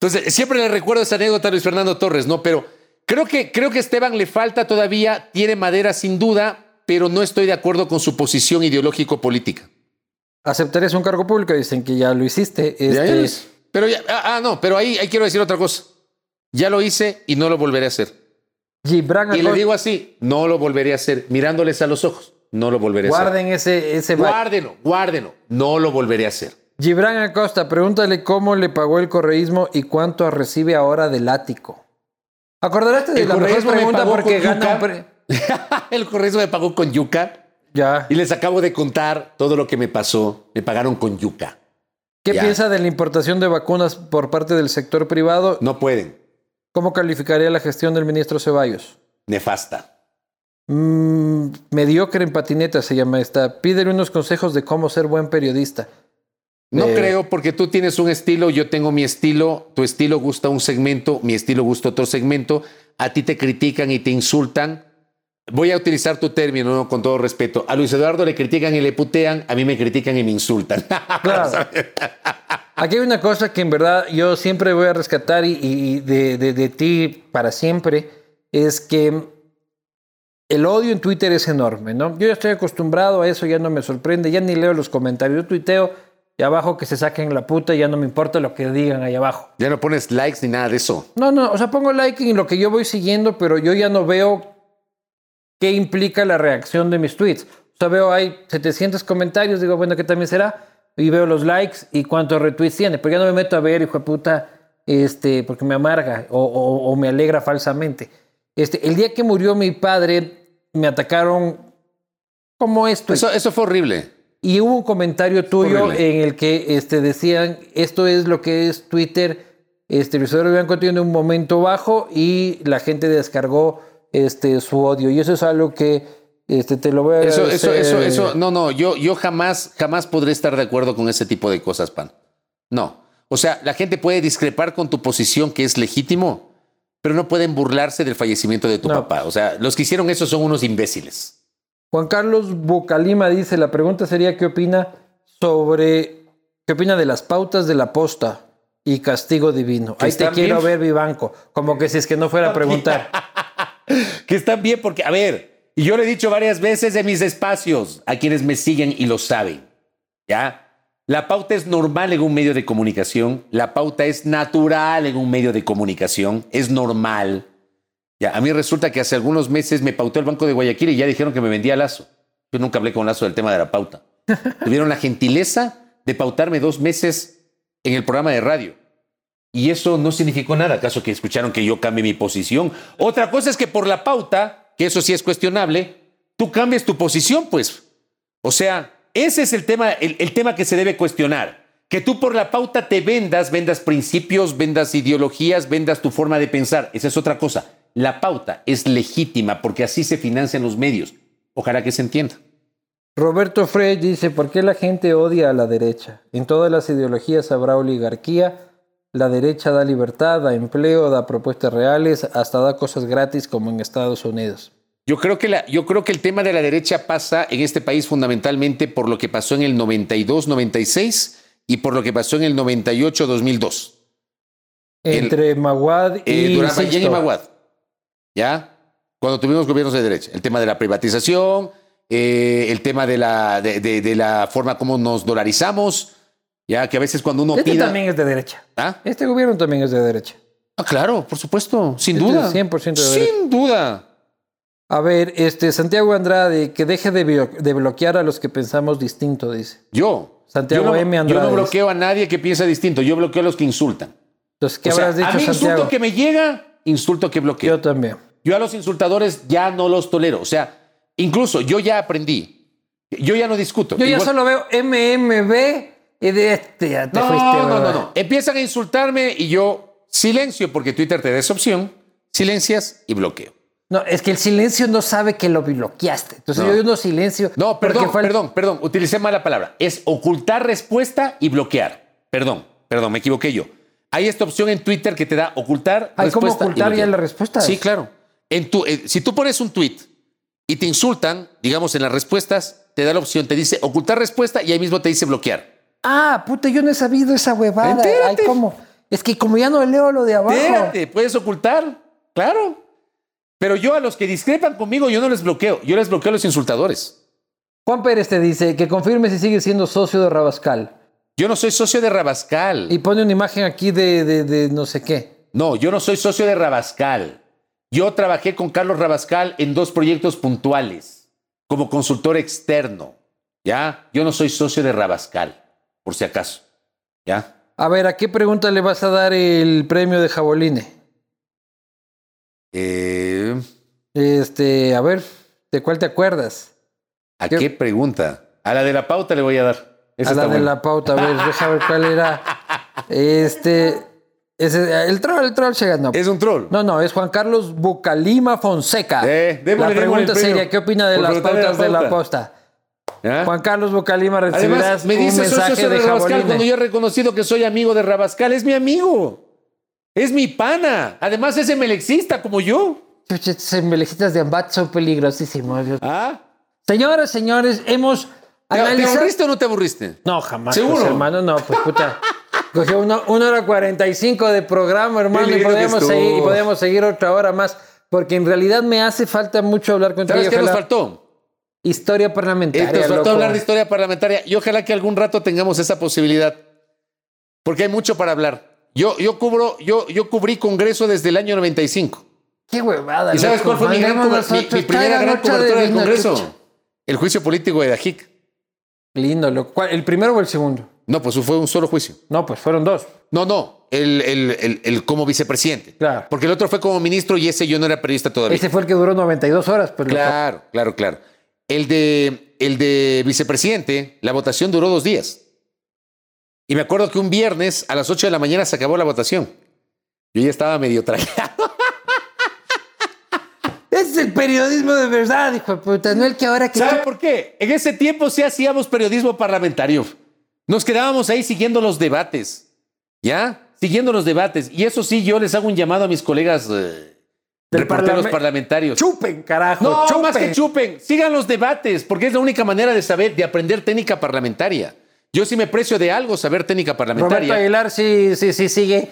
Entonces, siempre le recuerdo esa anécdota a Luis Fernando Torres, ¿no? Pero creo que, creo que Esteban le falta todavía, tiene madera sin duda, pero no estoy de acuerdo con su posición ideológico-política. ¿Aceptarías un cargo público? Dicen que ya lo hiciste. Ya Este, es. Pero ya, ah, ah, no, pero ahí, ahí quiero decir otra cosa. Ya lo hice y no lo volveré a hacer. Gibran Y le digo así, no lo volveré a hacer, mirándoles a los ojos, no lo volveré a hacer. Guarden ese, ese Guárdelo, guárdelo, no lo volveré a hacer. Gibran Acosta, pregúntale cómo le pagó el correísmo y cuánto recibe ahora del ático. ¿Acordarás de El la mejor me pregunta porque gana pre- El correo me pagó con yuca Ya. y les acabo de contar todo lo que me pasó. Me pagaron con yuca. ¿Qué Ya. piensa de la importación de vacunas por parte del sector privado? No pueden. ¿Cómo calificaría la gestión del ministro Ceballos? Nefasta. Mm, mediocre en patineta se llama esta. Pídele unos consejos de cómo ser buen periodista. No Eh. creo porque tú tienes un estilo, yo tengo mi estilo, tu estilo gusta un segmento, mi estilo gusta otro segmento, a ti te critican y te insultan. Voy a utilizar tu término ¿no? con todo respeto. A Luis Eduardo le critican y le putean, a mí me critican y me insultan. Claro. Aquí hay una cosa que en verdad yo siempre voy a rescatar y, y de, de- de ti para siempre, es que el odio en Twitter es enorme, ¿no? Yo ya estoy acostumbrado a eso, ya no me sorprende, ya ni leo los comentarios, yo tuiteo y abajo que se saquen la puta, ya no me importa lo que digan ahí abajo. ya no pones likes ni nada de eso. No, no, o sea, pongo like en lo que yo voy siguiendo, pero yo ya no veo qué implica la reacción de mis tweets. O sea, veo hay 700 comentarios, digo, bueno, ¿qué también será? Y veo los likes y cuántos retweets tiene, pero ya no me meto a ver, hijo de puta, este, porque me amarga o, o- o me alegra falsamente. Este, el día que murió mi padre, me atacaron como esto. Eso, eso fue horrible. Y hubo un comentario tuyo en el que este, decían, esto es lo que es Twitter, este, Luis Eduardo Bianco tiene un momento bajo y la gente descargó este, su odio. Y eso es algo que este, te lo voy a Eso, eso, eso, eso, no, no, yo, yo jamás, jamás podré estar de acuerdo con ese tipo de cosas, Pan. No. O sea, la gente puede discrepar con tu posición, que es legítimo, pero no pueden burlarse del fallecimiento de tu No. papá. O sea, los que hicieron eso son unos imbéciles. Juan Carlos Bucalima dice, la pregunta sería, ¿qué opina sobre, qué opina de las pautas de la posta y castigo divino? Ahí te quiero bien. ver, Vivanco. Como que si es que no fuera a preguntar. Que están bien porque, a ver, y yo lo he dicho varias veces en mis espacios a quienes me siguen y lo saben, ¿ya? La pauta es normal en un medio de comunicación, la pauta es natural en un medio de comunicación, es normal. Ya, a mí resulta que hace algunos meses me pautó el Banco de Guayaquil y ya dijeron que me vendía Lazo. Yo nunca hablé con Lazo del tema de la pauta. Tuvieron la gentileza de pautarme dos meses en el programa de radio. Y eso no significó nada, acaso que escucharon que yo cambie mi posición. Otra cosa es que por la pauta, que eso sí es cuestionable, tú cambies tu posición, pues. O sea, ese es el tema, el, el tema que se debe cuestionar. Que tú por la pauta te vendas, vendas principios, vendas ideologías, vendas tu forma de pensar. Esa es otra cosa. La pauta es legítima porque así se financian los medios. Ojalá que se entienda. Roberto Frey dice, ¿por qué la gente odia a la derecha? En todas las ideologías habrá oligarquía, La derecha da libertad, da empleo, da propuestas reales, hasta da cosas gratis como en Estados Unidos. Yo creo, que la, yo creo que el tema de la derecha pasa en este país fundamentalmente por lo que pasó en el 92-96 y por lo que pasó en el 98-2002. Entre Maguad y eh, durante y Maguad. ¿Ya? Cuando tuvimos gobiernos de derecha. El tema de la privatización, eh, el tema de la, de, la forma como nos dolarizamos, ya que a veces cuando uno este también es de derecha. ¿Ah? Este gobierno también es de derecha. Ah, claro, por supuesto, sin este duda. 100% de derecha. Sin duda. A ver, este Santiago Andrade, que deje de, bloquear a los que pensamos distinto, dice. Yo. Santiago M. Andrade. Yo no bloqueo a nadie que piensa distinto, yo bloqueo a los que insultan. Entonces, ¿qué habrás dicho, a mí insulto que me llega, insulto que bloqueo. Yo también. Yo a los insultadores ya no los tolero. O sea, incluso yo ya aprendí. Yo ya no discuto. Yo ya solo veo MMB y de este ya te no, fuiste. No, no, no. Empiezan a insultarme y yo silencio porque Twitter te da esa opción, silencias y bloqueo. No, es que el silencio no sabe que lo bloqueaste. Entonces yo no silencio. No, perdón, perdón, perdón. Utilicé mala palabra. Es ocultar respuesta y bloquear. Perdón, perdón, me equivoqué yo. Hay esta opción en Twitter que te da ocultar ¿Hay. ¿Cómo ocultar ya la respuesta? Sí, claro. En tu, eh, si tú pones un tweet y te insultan, digamos en las respuestas, te da la opción, te dice ocultar respuesta y ahí mismo te dice bloquear. Ah, puta, yo no he sabido esa huevada. Ay, ¿cómo? Es que como ya no leo lo de abajo. Espérate, puedes ocultar, claro. Pero yo a los que discrepan conmigo, yo no les bloqueo, yo les bloqueo a los insultadores. Juan Pérez te dice que confirme si sigue siendo socio de Rabascal. Yo no soy socio de Rabascal. Y pone una imagen aquí de, de, no sé qué. No, yo no soy socio de Rabascal. Yo trabajé con Carlos Rabascal en dos proyectos puntuales como consultor externo. ¿Ya? Yo no soy socio de Rabascal, por si acaso. ¿Ya? A ver, ¿a qué pregunta le vas a dar el premio de Jaboline? Eh, este, a ver, ¿de cuál te acuerdas? ¿A qué, pregunta? A la de la pauta le voy a dar. a la de la pauta, a ver, déjame ver cuál era. Este, el troll, el troll se ganó. Es un troll. No, no, es Juan Carlos Bucalima Fonseca. Eh, la pregunta seria, ¿qué opina de las pautas de la, posta? Juan Carlos Bucalima recibirás me dice un mensaje de, Rabascal cuando yo he reconocido que soy amigo de Rabascal. Es mi amigo. Es mi pana. Además es emelexista como yo. Emelexistas de Ambat son peligrosísimos. ¿Ah? Señoras, señores, hemos ¿Te, aburriste o no te aburriste? No, jamás. ¿Seguro? hermano, no, pues puta. Cogió una, hora cuarenta y cinco de programa, hermano, y podemos, seguir, y podemos seguir otra hora más, porque en realidad me hace falta mucho hablar contigo. ¿Sabes qué nos faltó? Historia parlamentaria. nos faltó hablar de historia parlamentaria y ojalá que algún rato tengamos esa posibilidad, porque hay mucho para hablar. Yo, yo, cubro, yo, yo cubrí Congreso desde el año 95. Qué huevada. ¿Y sabes cuál fue mi, primera gran cobertura del Congreso? El juicio político de Dajic. Lindo. Lo cual, ¿El primero o el segundo? No, pues fue un solo juicio. No, pues fueron dos. No, no. El, el, el, como vicepresidente. Claro. Porque el otro fue como ministro y ese yo no era periodista todavía. Ese fue el que duró 92 horas. Pues claro, claro, claro. El de, el de vicepresidente, la votación duró dos días. Y me acuerdo que un viernes a las 8 de la mañana se acabó la votación. Yo ya estaba medio trajeado. Es el periodismo de verdad, hijo de puta, no el que ahora que... ¿Sabe por qué? En ese tiempo sí hacíamos periodismo parlamentario. Nos quedábamos ahí siguiendo los debates. ¿Ya? Siguiendo los debates. Y eso sí, yo les hago un llamado a mis colegas eh, reporteros parlamentarios. Chupen, carajo. No, chupen. más que chupen. Sigan los debates, porque es la única manera de saber, de aprender técnica parlamentaria. Yo sí me precio de algo saber técnica parlamentaria. Roberto Aguilar sí, sí, sí sigue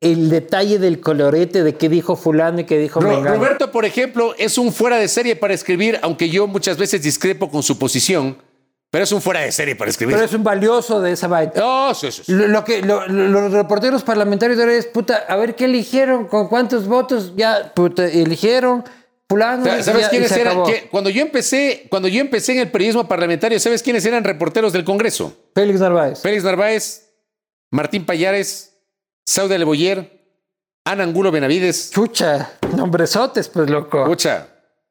el detalle del colorete de qué dijo fulano y qué dijo Roberto, por ejemplo, es un fuera de serie para escribir, aunque yo muchas veces discrepo con su posición. Pero es un fuera de serie para escribir. Pero es un valioso de esa vaina. Oh, sí, sí, Lo, que los reporteros parlamentarios ahora es, puta, a ver qué eligieron, con cuántos votos ya puta, eligieron, ¿Sabes quiénes eran? cuando, yo empecé, cuando yo empecé en el periodismo parlamentario, ¿sabes quiénes eran reporteros del Congreso? Félix Narváez. Félix Narváez, Martín Payares, Sauda Leboyer, Ana Angulo Benavides. Chucha, nombresotes, pues loco. Chucha.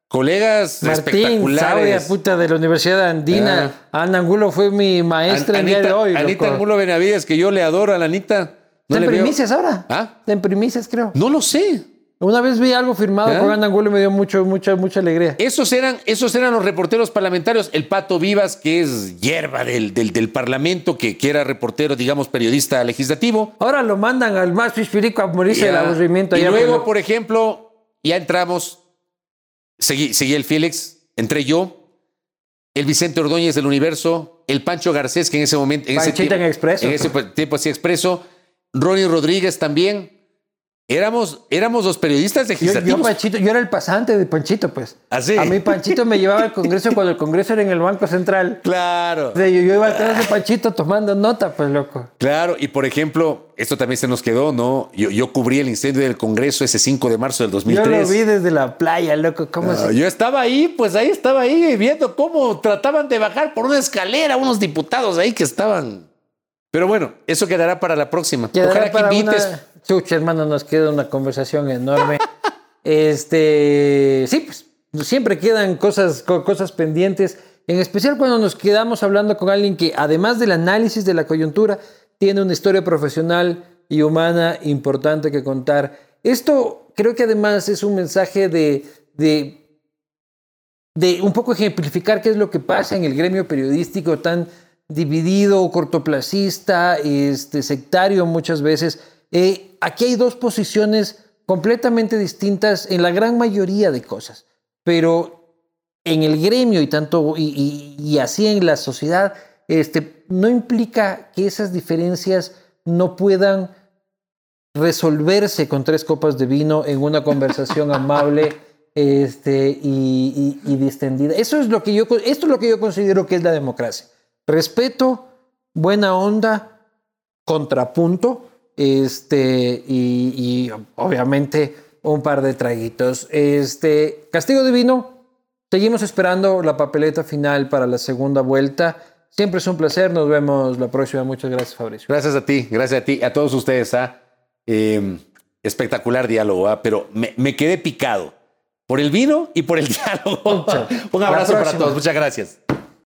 Colegas Martín, espectaculares. Puta de la Universidad Andina. Ah. Ana Angulo fue mi maestra el día de hoy. Anita Angulo Benavides, que yo le adoro a la Anita. No ¿Está en primicias ahora? ¿Ah? Está en primicias, creo. No lo sé. Una vez vi algo firmado ¿Ah? con Anangulo y me dio mucho, mucha, mucha alegría. Esos eran, esos eran los reporteros parlamentarios. El Pato Vivas, que es hierba del, del, del Parlamento, que, que era reportero, digamos, periodista legislativo. Ahora lo mandan al más pispirico a morirse del aburrimiento. Y luego, por- por ejemplo, ya entramos, seguí, seguí el Félix, entré yo, el Vicente Ordóñez del Universo, el Pancho Garcés, que en ese momento... En ese tiempo- en Expreso. En ese tiempo hacía Expreso, Ronnie Rodríguez también. Éramos, éramos los periodistas Yo, legislativos. yo, Panchito, yo era el pasante de Panchito, pues. ¿Ah, sí? A mí Panchito me llevaba al Congreso cuando el Congreso era en el Banco Central. Claro. O sea, yo, yo iba atrás de Panchito tomando nota, pues, loco. Claro, y por ejemplo, esto también se nos quedó, ¿no? Yo, yo cubrí el incendio del Congreso ese 5 de marzo del Yo 2003. lo vi desde la playa, loco. ¿Cómo Ah, se...? yo estaba ahí, pues ahí estaba ahí viendo cómo trataban de bajar por una escalera unos diputados ahí que estaban. Pero bueno, eso quedará para la próxima. Quedará Ojalá que invites. Una... Chucha, hermano, nos queda una conversación enorme. este, sí, pues siempre quedan cosas, co- cosas pendientes, en especial cuando nos quedamos hablando con alguien que, además del análisis de la coyuntura, tiene una historia profesional y humana importante que contar. Esto creo que además es un mensaje de, de, de un poco ejemplificar qué es lo que pasa en el gremio periodístico tan dividido, cortoplacista, este, sectario muchas veces. Eh, aquí hay dos posiciones completamente distintas en la gran mayoría de cosas, pero en el gremio y tanto y, y- y así en la sociedad, este, no implica que esas diferencias no puedan resolverse con tres copas de vino en una conversación amable este, y, y- y distendida. Eso es lo que yo, esto es lo que yo considero que es la democracia. Respeto, buena onda, contrapunto, este, y, y obviamente un par de traguitos. Este, Castigo Divino, seguimos esperando la papeleta final para la segunda vuelta. Siempre es un placer, nos vemos la próxima. Muchas gracias, Fabricio. Gracias a ti, gracias a ti, a todos ustedes. ¿ah? Eh, espectacular diálogo, ¿ah? pero me, me quedé picado por el vino y por el diálogo. Un abrazo para todos, muchas gracias.